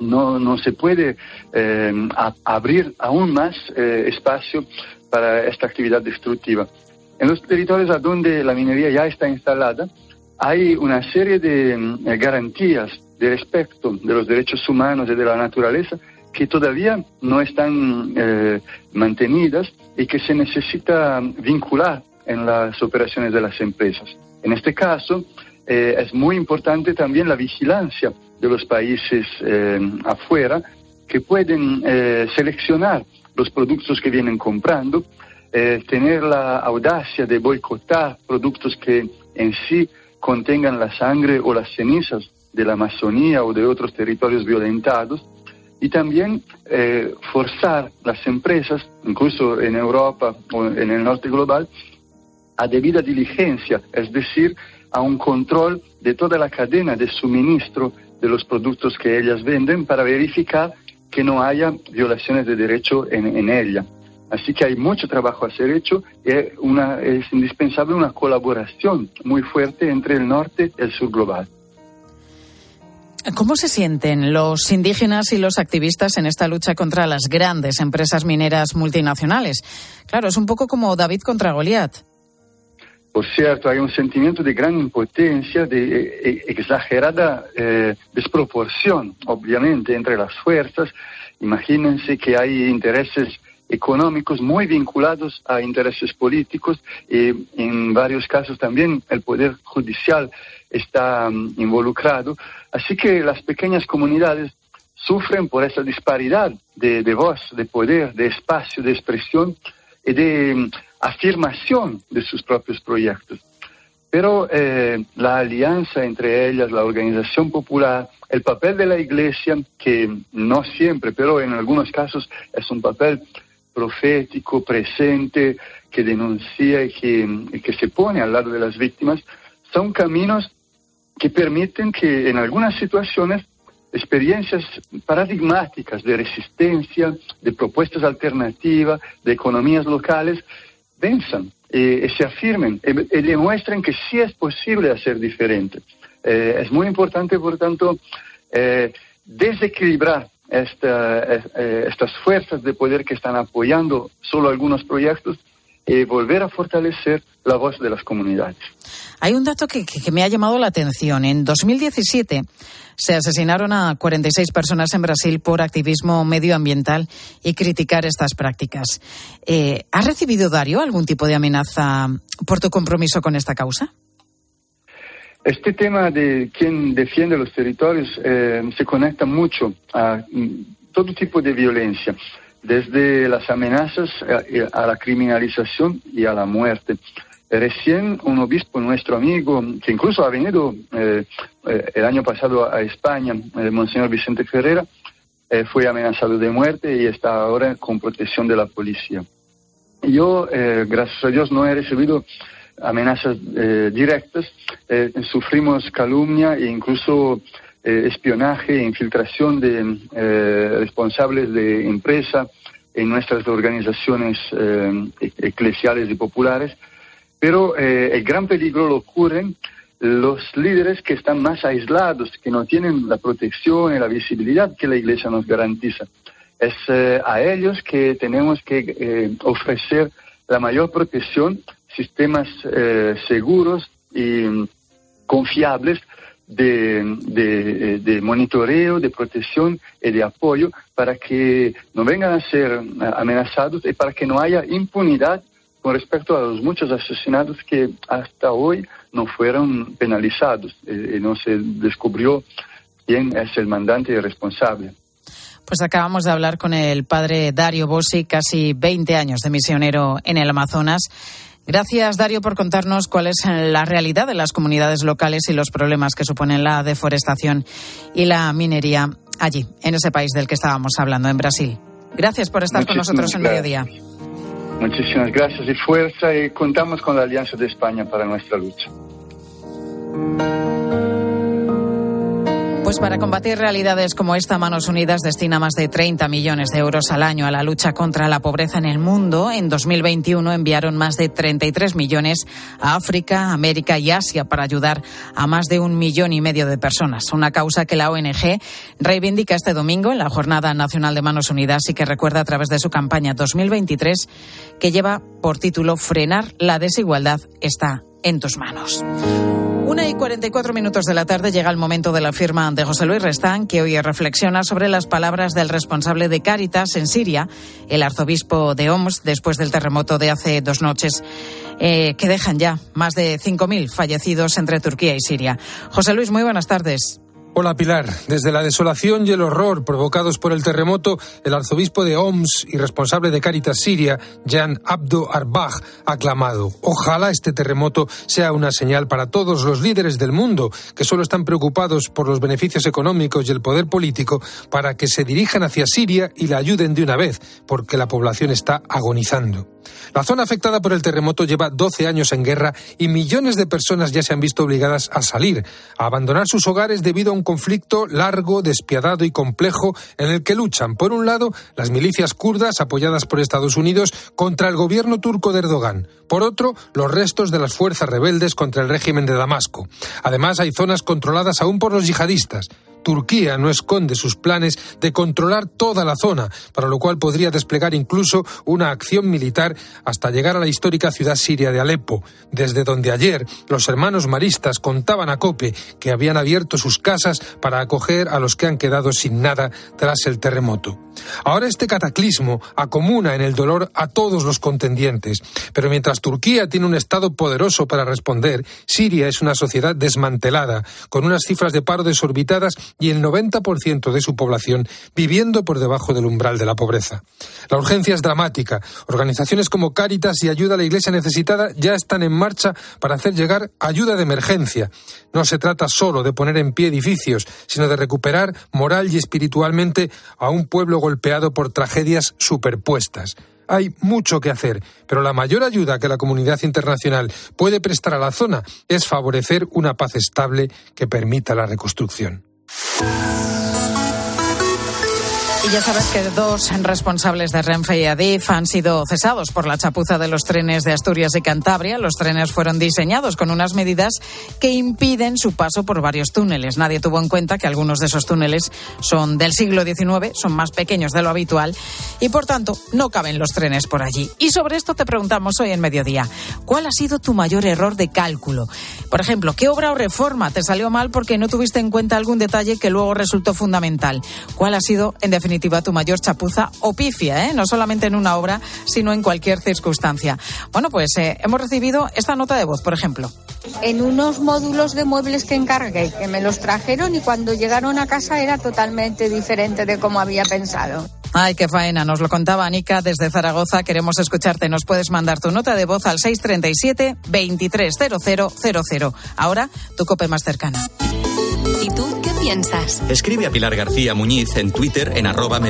no, se puede eh, abrir aún más espacio para esta actividad destructiva. En los territorios donde la minería ya está instalada, hay una serie de mm, garantías de respeto de los derechos humanos y de la naturaleza que todavía no están eh, mantenidas y que se necesita vincular en las operaciones de las empresas. En este caso, eh, es muy importante también la vigilancia de los países eh, afuera que pueden seleccionar los productos que vienen comprando, tener la audacia de boicotar productos que en sí contengan la sangre o las cenizas de la Amazonía o de otros territorios violentados y también eh, forzar las empresas, incluso en Europa o en el norte global, a debida diligencia, es decir, a un control de toda la cadena de suministro de los productos que ellas venden para verificar que no haya violaciones de derecho en, en ella. Así que hay mucho trabajo a ser hecho y es indispensable una colaboración muy fuerte entre el norte y el sur global. ¿Cómo se sienten los indígenas y los activistas en esta lucha contra las grandes empresas mineras multinacionales? Claro, es un poco como David contra Goliat. Por cierto, hay un sentimiento de gran impotencia, de eh, exagerada eh, desproporción, obviamente, entre las fuerzas. Imagínense que hay intereses económicos muy vinculados a intereses políticos y en varios casos también el poder judicial está mm, involucrado. Así que las pequeñas comunidades sufren por esa disparidad de, voz, de poder, de espacio, de expresión y de mm, afirmación de sus propios proyectos. Pero eh, la alianza entre ellas, la organización popular, el papel de la Iglesia, que no siempre, pero en algunos casos es un papel profético, presente, que denuncia y que, se pone al lado de las víctimas, son caminos que permiten que en algunas situaciones experiencias paradigmáticas de resistencia, de propuestas alternativas, de economías locales, venzan y, se afirmen y, demuestren que sí es posible hacer diferente. Eh, es muy importante, por tanto, eh, eh, estas fuerzas de poder que están apoyando solo algunos proyectos y volver a fortalecer la voz de las comunidades. Hay un dato que, me ha llamado la atención. En 2017 se asesinaron a 46 personas en Brasil por activismo medioambiental y criticar estas prácticas. Eh, ¿Has recibido, Dario, algún tipo de amenaza por tu compromiso con esta causa? Este tema de quién defiende los territorios eh, se conecta mucho a mm, todo tipo de violencia, desde las amenazas a, la criminalización y a la muerte. Recién un obispo, nuestro amigo, que incluso ha venido eh, eh, el año pasado a España, el Monseñor Vicente Ferrera, fue amenazado de muerte y está ahora con protección de la policía. Yo, gracias a Dios, no he recibido amenazas eh, directas, eh, sufrimos calumnia e incluso eh, espionaje e infiltración de responsables de empresa en nuestras organizaciones e-, eclesiales y populares, pero el gran peligro lo ocurren los líderes que están más aislados, que no tienen la protección y la visibilidad que la Iglesia nos garantiza. Es a ellos que tenemos que ofrecer la mayor protección sistemas eh, seguros y confiables de, de, monitoreo, de protección y de apoyo para que no vengan a ser amenazados y para que no haya impunidad con respecto a los muchos asesinatos que hasta hoy no fueron penalizados y no se descubrió quién es el mandante y responsable. Pues acabamos de hablar con el padre Dario Bossi, casi 20 años de misionero en el Amazonas. Gracias, Dario, por contarnos cuál es la realidad de las comunidades locales y los problemas que suponen la deforestación y la minería allí, en ese país del que estábamos hablando, en Brasil. Gracias por estar con nosotros en mediodía. Muchísimas gracias y fuerza y contamos con la Alianza de España para nuestra lucha. Pues para combatir realidades como esta, Manos Unidas destina más de 30 millones de euros al año a la lucha contra la pobreza en el mundo. En 2021 enviaron más de 33 millones a África, América y Asia para ayudar a más de un millón y medio de personas. Una causa que la ONG reivindica este domingo en la Jornada Nacional de Manos Unidas y que recuerda a través de su campaña 2023 que lleva por título Frenar la desigualdad está en tus manos. Una y 44 minutos de la tarde llega el momento de la firma de José Luis Restán, que hoy reflexiona sobre las palabras del responsable de Cáritas en Siria, el arzobispo de Homs, después del terremoto de hace dos noches, eh, que dejan ya más de 5.000 fallecidos entre Turquía y Siria. José Luis, muy buenas tardes. Hola Pilar. Desde la desolación y el horror provocados por el terremoto, el arzobispo de Homs y responsable de Caritas Siria, Jan Abdo Arbaj, ha clamado: Ojalá este terremoto sea una señal para todos los líderes del mundo que solo están preocupados por los beneficios económicos y el poder político para que se dirijan hacia Siria y la ayuden de una vez, porque la población está agonizando. La zona afectada por el terremoto lleva 12 años en guerra y millones de personas ya se han visto obligadas a salir, a abandonar sus hogares debido a un conflicto largo, despiadado y complejo en el que luchan, por un lado, las milicias kurdas apoyadas por Estados Unidos contra el gobierno turco de Erdogan, por otro, los restos de las fuerzas rebeldes contra el régimen de Damasco. Además, hay zonas controladas aún por los yihadistas. Turquía no esconde sus planes de controlar toda la zona, para lo cual podría desplegar incluso una acción militar hasta llegar a la histórica ciudad siria de Alepo, desde donde ayer los hermanos maristas contaban a Cope que habían abierto sus casas para acoger a los que han quedado sin nada tras el terremoto. Ahora este cataclismo acomuna en el dolor a todos los contendientes, pero mientras Turquía tiene un Estado poderoso para responder, Siria es una sociedad desmantelada, con unas cifras de paro desorbitadas y el 90% de su población viviendo por debajo del umbral de la pobreza. La urgencia es dramática. Organizaciones como Cáritas y Ayuda a la Iglesia Necesitada ya están en marcha para hacer llegar ayuda de emergencia. No se trata solo de poner en pie edificios, sino de recuperar moral y espiritualmente a un pueblo golpeado por tragedias superpuestas. Hay mucho que hacer, pero la mayor ayuda que la comunidad internacional puede prestar a la zona es favorecer una paz estable que permita la reconstrucción. Ya sabes que dos responsables de Renfe y Adif han sido cesados por la chapuza de los trenes de Asturias y Cantabria. Los trenes fueron diseñados con unas medidas que impiden su paso por varios túneles. Nadie tuvo en cuenta que algunos de esos túneles son del siglo XIX, son más pequeños de lo habitual y por tanto no caben los trenes por allí. Y sobre esto te preguntamos hoy en mediodía, ¿cuál ha sido tu mayor error de cálculo? Por ejemplo, ¿qué obra o reforma te salió mal porque no tuviste en cuenta algún detalle que luego resultó fundamental? ¿Cuál ha sido, en definitiva, tu mayor chapuza o pifia, ¿eh? no solamente en una obra, sino en cualquier circunstancia. Bueno, pues eh, hemos recibido esta nota de voz, por ejemplo. En unos módulos de muebles que encargué, que me los trajeron y cuando llegaron a casa era totalmente diferente de como había pensado. Ay, qué faena. Nos lo contaba Anika desde Zaragoza. Queremos escucharte. Nos puedes mandar tu nota de voz al 637 230000. Ahora, tu cope más cercana. ¿Y tú Escribe a Pilar García Muñiz en Twitter en arroba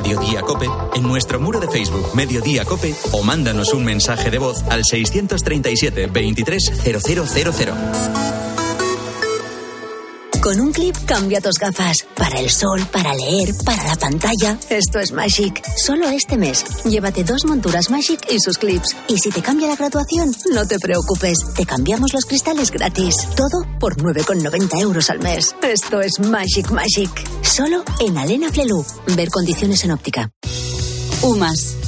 Cope, en nuestro muro de Facebook Mediodía Cope o mándanos un mensaje de voz al 637 230000. Con un clip cambia tus gafas. Para el sol, para leer, para la pantalla. Esto es Magic. Solo este mes. Llévate dos monturas Magic y sus clips. Y si te cambia la graduación, no te preocupes. Te cambiamos los cristales gratis. Todo por 9,90 euros al mes. Esto es Magic Magic. Solo en Alena Flelu. Ver condiciones en óptica. UMAS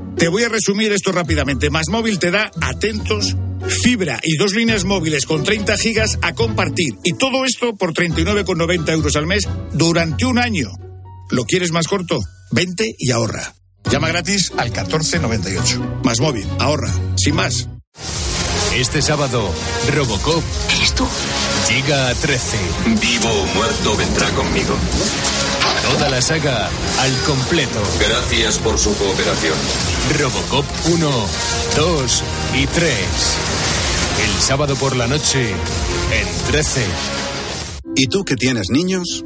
Te voy a resumir esto rápidamente. Más móvil te da atentos fibra y dos líneas móviles con 30 gigas a compartir. Y todo esto por 39,90 euros al mes durante un año. ¿Lo quieres más corto? Vente y ahorra. Llama gratis al 1498. Más móvil, ahorra, sin más. Este sábado, Robocop. ¿Eres tú? Llega a 13. Vivo o muerto vendrá conmigo. Toda la saga al completo. Gracias por su cooperación. Robocop 1, 2 y 3. El sábado por la noche en 13. ¿Y tú que tienes niños?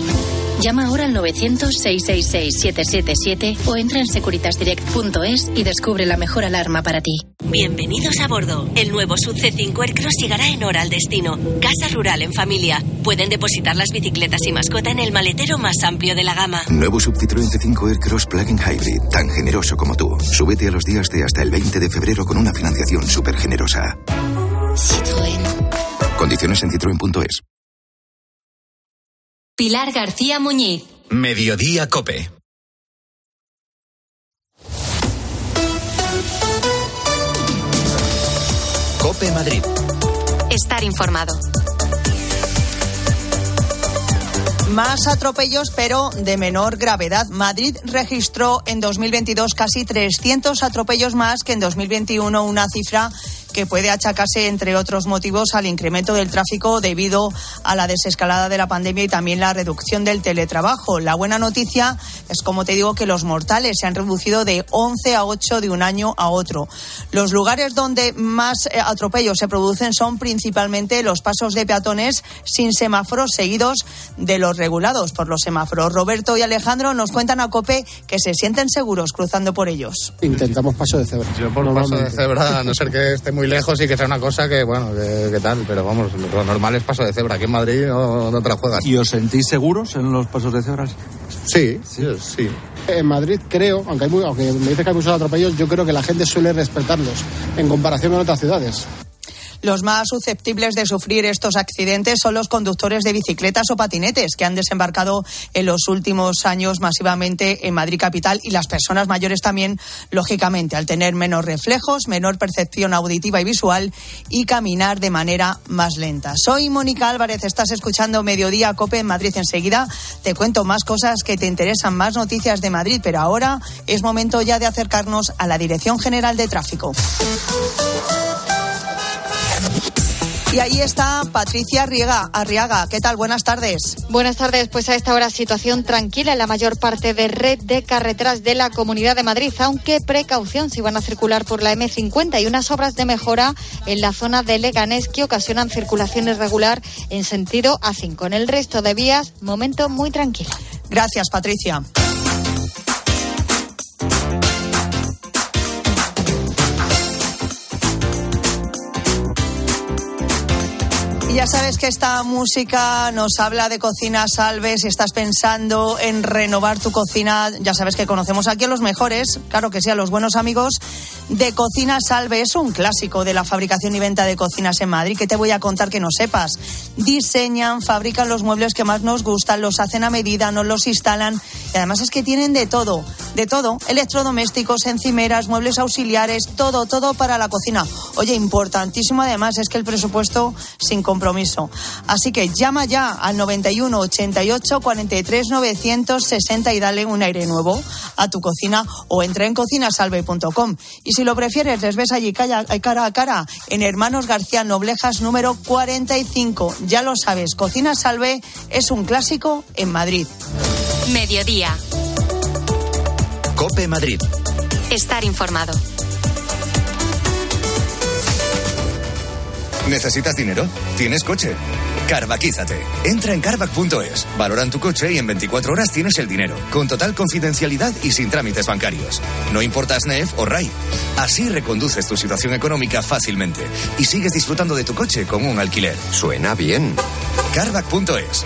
Llama ahora al 900-666-777 o entra en securitasdirect.es y descubre la mejor alarma para ti. Bienvenidos a bordo. El nuevo Sub C5 Aircross llegará en hora al destino. Casa rural en familia. Pueden depositar las bicicletas y mascota en el maletero más amplio de la gama. Nuevo Sub Citroën C5 Aircross Plug-in Hybrid, tan generoso como tú. Súbete a los días de hasta el 20 de febrero con una financiación súper generosa. Citroën. Condiciones en citroen.es. Pilar García Muñiz. Mediodía Cope. Cope Madrid. Estar informado. Más atropellos, pero de menor gravedad. Madrid registró en 2022 casi 300 atropellos más que en 2021, una cifra que puede achacarse, entre otros motivos, al incremento del tráfico debido a la desescalada de la pandemia y también la reducción del teletrabajo. La buena noticia es, como te digo, que los mortales se han reducido de 11 a 8 de un año a otro. Los lugares donde más eh, atropellos se producen son principalmente los pasos de peatones sin semáforos seguidos de los regulados por los semáforos. Roberto y Alejandro nos cuentan a COPE que se sienten seguros cruzando por ellos. Intentamos paso de cebra. Yo por paso de cebra, a no ser que esté muy lejos y que sea una cosa que, bueno, que, tal, pero vamos, lo normal es paso de cebra. Aquí en Madrid no, no te la juegas. ¿Y os sentís seguros en los pasos de cebra? Sí, sí, sí. En Madrid creo, aunque, hay muy, aunque me dice que hay muchos atropellos, yo creo que la gente suele respetarlos en comparación con otras ciudades. Los más susceptibles de sufrir estos accidentes son los conductores de bicicletas o patinetes que han desembarcado en los últimos años masivamente en Madrid capital y las personas mayores también, lógicamente, al tener menos reflejos, menor percepción auditiva y visual y caminar de manera más lenta. Soy Mónica Álvarez, estás escuchando Mediodía Cope en Madrid enseguida. Te cuento más cosas que te interesan, más noticias de Madrid, pero ahora es momento ya de acercarnos a la Dirección General de Tráfico. Y ahí está Patricia Arriaga. Arriaga, ¿qué tal? Buenas tardes. Buenas tardes. Pues a esta hora situación tranquila en la mayor parte de red de carreteras de la Comunidad de Madrid, aunque precaución si van a circular por la M50 y unas obras de mejora en la zona de Leganés que ocasionan circulación irregular en sentido A5. En el resto de vías, momento muy tranquilo. Gracias, Patricia. Y ya sabes que esta música nos habla de cocina salve. Si estás pensando en renovar tu cocina, ya sabes que conocemos aquí a los mejores, claro que sí, a los buenos amigos de Cocina Salve. Es un clásico de la fabricación y venta de cocinas en Madrid que te voy a contar que no sepas. Diseñan, fabrican los muebles que más nos gustan, los hacen a medida, nos los instalan y además es que tienen de todo, de todo. Electrodomésticos, encimeras, muebles auxiliares, todo, todo para la cocina. Oye, importantísimo además es que el presupuesto sin compromiso. Así que llama ya al 91 88 43 960 y dale un aire nuevo a tu cocina o entra en cocinasalve.com. Y si lo prefieres, les ves allí cara a cara en Hermanos García Noblejas número 45. Ya lo sabes, Cocina Salve es un clásico en Madrid. Mediodía. Cope Madrid. Estar informado. ¿Necesitas dinero? ¿Tienes coche? Carvaquízate. Entra en carvac.es, valoran tu coche y en 24 horas tienes el dinero, con total confidencialidad y sin trámites bancarios. No importa SNEF o RAI. Así reconduces tu situación económica fácilmente y sigues disfrutando de tu coche con un alquiler. Suena bien. Carvac.es.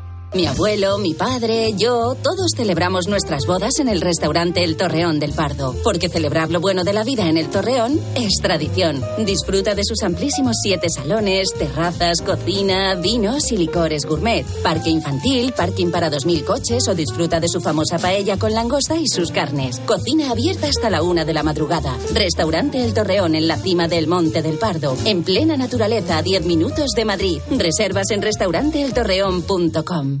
Mi abuelo, mi padre, yo, todos celebramos nuestras bodas en el restaurante El Torreón del Pardo, porque celebrar lo bueno de la vida en el Torreón es tradición. Disfruta de sus amplísimos siete salones, terrazas, cocina, vinos y licores gourmet, parque infantil, parking para 2.000 coches o disfruta de su famosa paella con langosta y sus carnes. Cocina abierta hasta la una de la madrugada. Restaurante El Torreón en la cima del Monte del Pardo, en plena naturaleza a 10 minutos de Madrid. Reservas en restauranteeltorreón.com.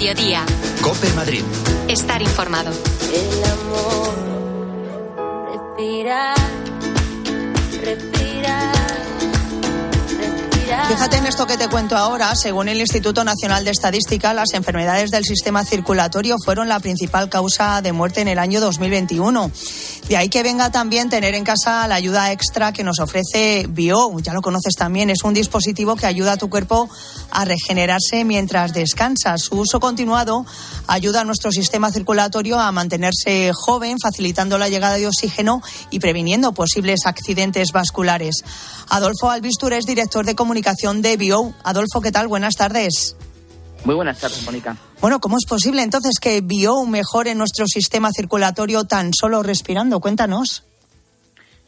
Mediodía. Cope Madrid. Estar informado. El amor. Respirar. Fíjate en esto que te cuento ahora. Según el Instituto Nacional de Estadística, las enfermedades del sistema circulatorio fueron la principal causa de muerte en el año 2021. De ahí que venga también tener en casa la ayuda extra que nos ofrece Bio. Ya lo conoces también. Es un dispositivo que ayuda a tu cuerpo a regenerarse mientras descansas. Su uso continuado ayuda a nuestro sistema circulatorio a mantenerse joven, facilitando la llegada de oxígeno y previniendo posibles accidentes vasculares. Adolfo Albistur es director de comunicación de Bio. Adolfo, ¿qué tal? Buenas tardes. Muy buenas tardes, Mónica. Bueno, ¿cómo es posible entonces que Bio mejore nuestro sistema circulatorio tan solo respirando? Cuéntanos.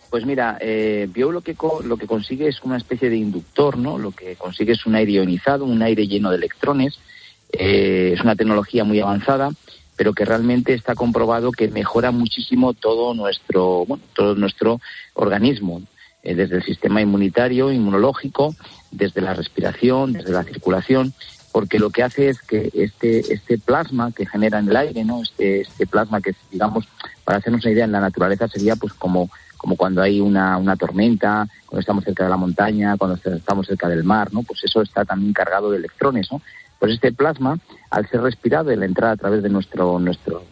Pues mira, eh, Bio lo que, lo que consigue es una especie de inductor, ¿no? Lo que consigue es un aire ionizado, un aire lleno de electrones. Eh, es una tecnología muy avanzada, pero que realmente está comprobado que mejora muchísimo todo nuestro, bueno, todo nuestro organismo, eh, desde el sistema inmunitario, inmunológico, desde la respiración, desde la circulación porque lo que hace es que este, este plasma que genera en el aire, ¿no? Este, este plasma que, digamos, para hacernos una idea, en la naturaleza sería pues como, como cuando hay una, una tormenta, cuando estamos cerca de la montaña, cuando estamos cerca del mar, ¿no? Pues eso está también cargado de electrones, ¿no? Pues este plasma, al ser respirado y la entrada a través de nuestro, nuestro,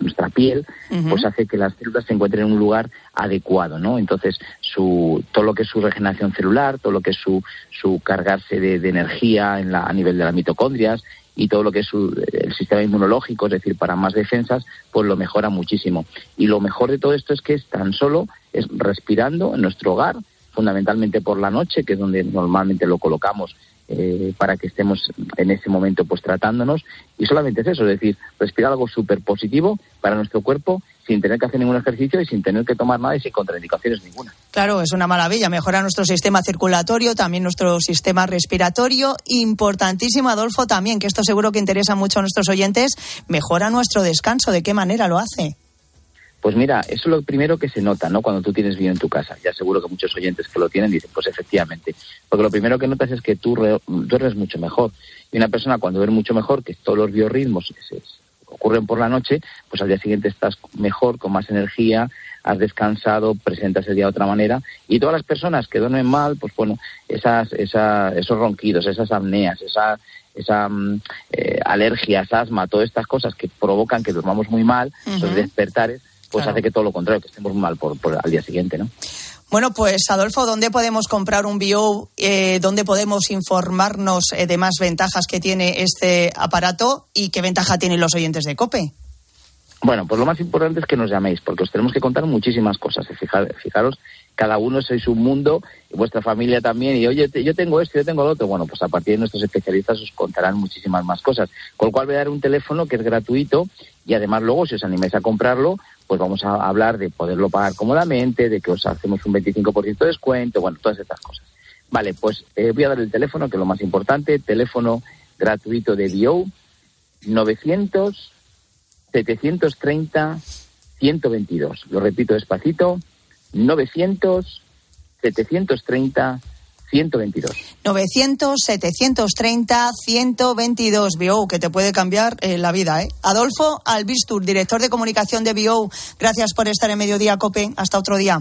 nuestra piel, pues hace que las células se encuentren en un lugar adecuado, ¿no? Entonces, su, todo lo que es su regeneración celular, todo lo que es su, su cargarse de, de energía en la, a nivel de las mitocondrias y todo lo que es su, el sistema inmunológico, es decir, para más defensas, pues lo mejora muchísimo. Y lo mejor de todo esto es que es tan solo es respirando en nuestro hogar, fundamentalmente por la noche, que es donde normalmente lo colocamos eh, para que estemos en ese momento pues tratándonos. Y solamente es eso, es decir, respirar algo súper positivo para nuestro cuerpo sin tener que hacer ningún ejercicio y sin tener que tomar nada y sin contraindicaciones ninguna. Claro, es una maravilla, mejora nuestro sistema circulatorio, también nuestro sistema respiratorio, importantísimo Adolfo también, que esto seguro que interesa mucho a nuestros oyentes, mejora nuestro descanso, ¿de qué manera lo hace? Pues mira, eso es lo primero que se nota, ¿no? Cuando tú tienes bien en tu casa. Ya seguro que muchos oyentes que lo tienen dicen, pues efectivamente. Porque lo primero que notas es que tú duermes mucho mejor. Y una persona cuando duerme mucho mejor, que todos los biorritmos se, ocurren por la noche, pues al día siguiente estás mejor, con más energía, has descansado, presentas el día de otra manera. Y todas las personas que duermen mal, pues bueno, esas, esa, esos ronquidos, esas apneas, esa, esa eh, alergias, asma, todas estas cosas que provocan que durmamos muy mal, esos despertares, pues Claro. hace que todo lo contrario, que estemos mal por, por al día siguiente, ¿no? Bueno, pues Adolfo, ¿dónde podemos comprar un bio? Eh, ¿Dónde podemos informarnos eh, de más ventajas que tiene este aparato y qué ventaja tienen los oyentes de COPE? Bueno, pues lo más importante es que nos llaméis, porque os tenemos que contar muchísimas cosas. Fija- Fijaros, cada uno sois un mundo, y vuestra familia también, y oye, yo tengo esto, yo tengo lo otro. Bueno, pues a partir de nuestros especialistas os contarán muchísimas más cosas. Con lo cual voy a dar un teléfono que es gratuito, y además luego, si os animáis a comprarlo, pues vamos a hablar de poderlo pagar cómodamente, de que os hacemos un 25% de descuento, bueno, todas estas cosas. Vale, pues eh, voy a dar el teléfono, que es lo más importante, teléfono gratuito de BIO, 900 730 122. Lo repito despacito, 900 730 122. 900-730-122. BIO, que te puede cambiar eh, la vida. ¿eh? Adolfo Albistur, director de comunicación de BIO, gracias por estar en Mediodía Cope. Hasta otro día.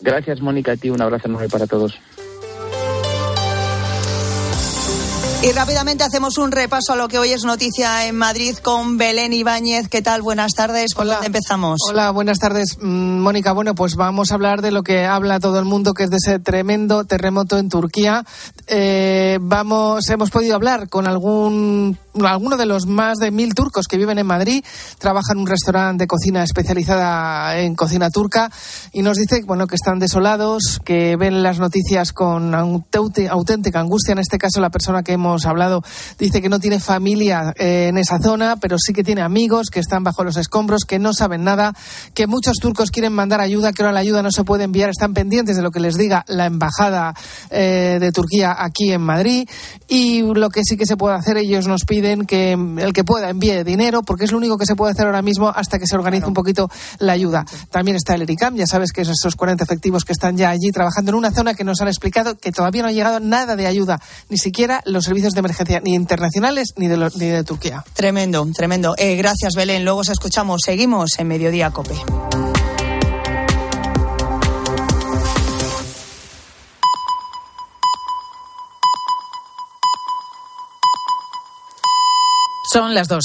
Gracias, Mónica. A ti un abrazo enorme para todos. Y rápidamente hacemos un repaso a lo que hoy es noticia en Madrid con Belén Ibáñez. ¿Qué tal? Buenas tardes. ¿Por dónde empezamos? Hola, buenas tardes, mm, Mónica. Bueno, pues vamos a hablar de lo que habla todo el mundo, que es de ese tremendo terremoto en Turquía. Eh, vamos, hemos podido hablar con algún alguno de los más de mil turcos que viven en Madrid, trabajan en un restaurante de cocina especializada en cocina turca y nos dice bueno, que están desolados, que ven las noticias con auténtica angustia. En este caso, la persona que hemos hablado dice que no tiene familia eh, en esa zona, pero sí que tiene amigos que están bajo los escombros, que no saben nada, que muchos turcos quieren mandar ayuda, que ahora la ayuda no se puede enviar, están pendientes de lo que les diga la embajada eh, de Turquía aquí en Madrid. Y lo que sí que se puede hacer, ellos nos piden que el que pueda envíe dinero, porque es lo único que se puede hacer ahora mismo hasta que se organice un poquito la ayuda. También está el ERICAM, ya sabes que es estos 40 efectivos que están ya allí trabajando en una zona que nos han explicado que todavía no ha llegado nada de ayuda, ni siquiera los servicios de emergencia, ni internacionales ni de, ni de Turquía. Tremendo, tremendo. Eh, gracias, Belén. Luego os escuchamos. Seguimos en Mediodía Cope. Son las dos.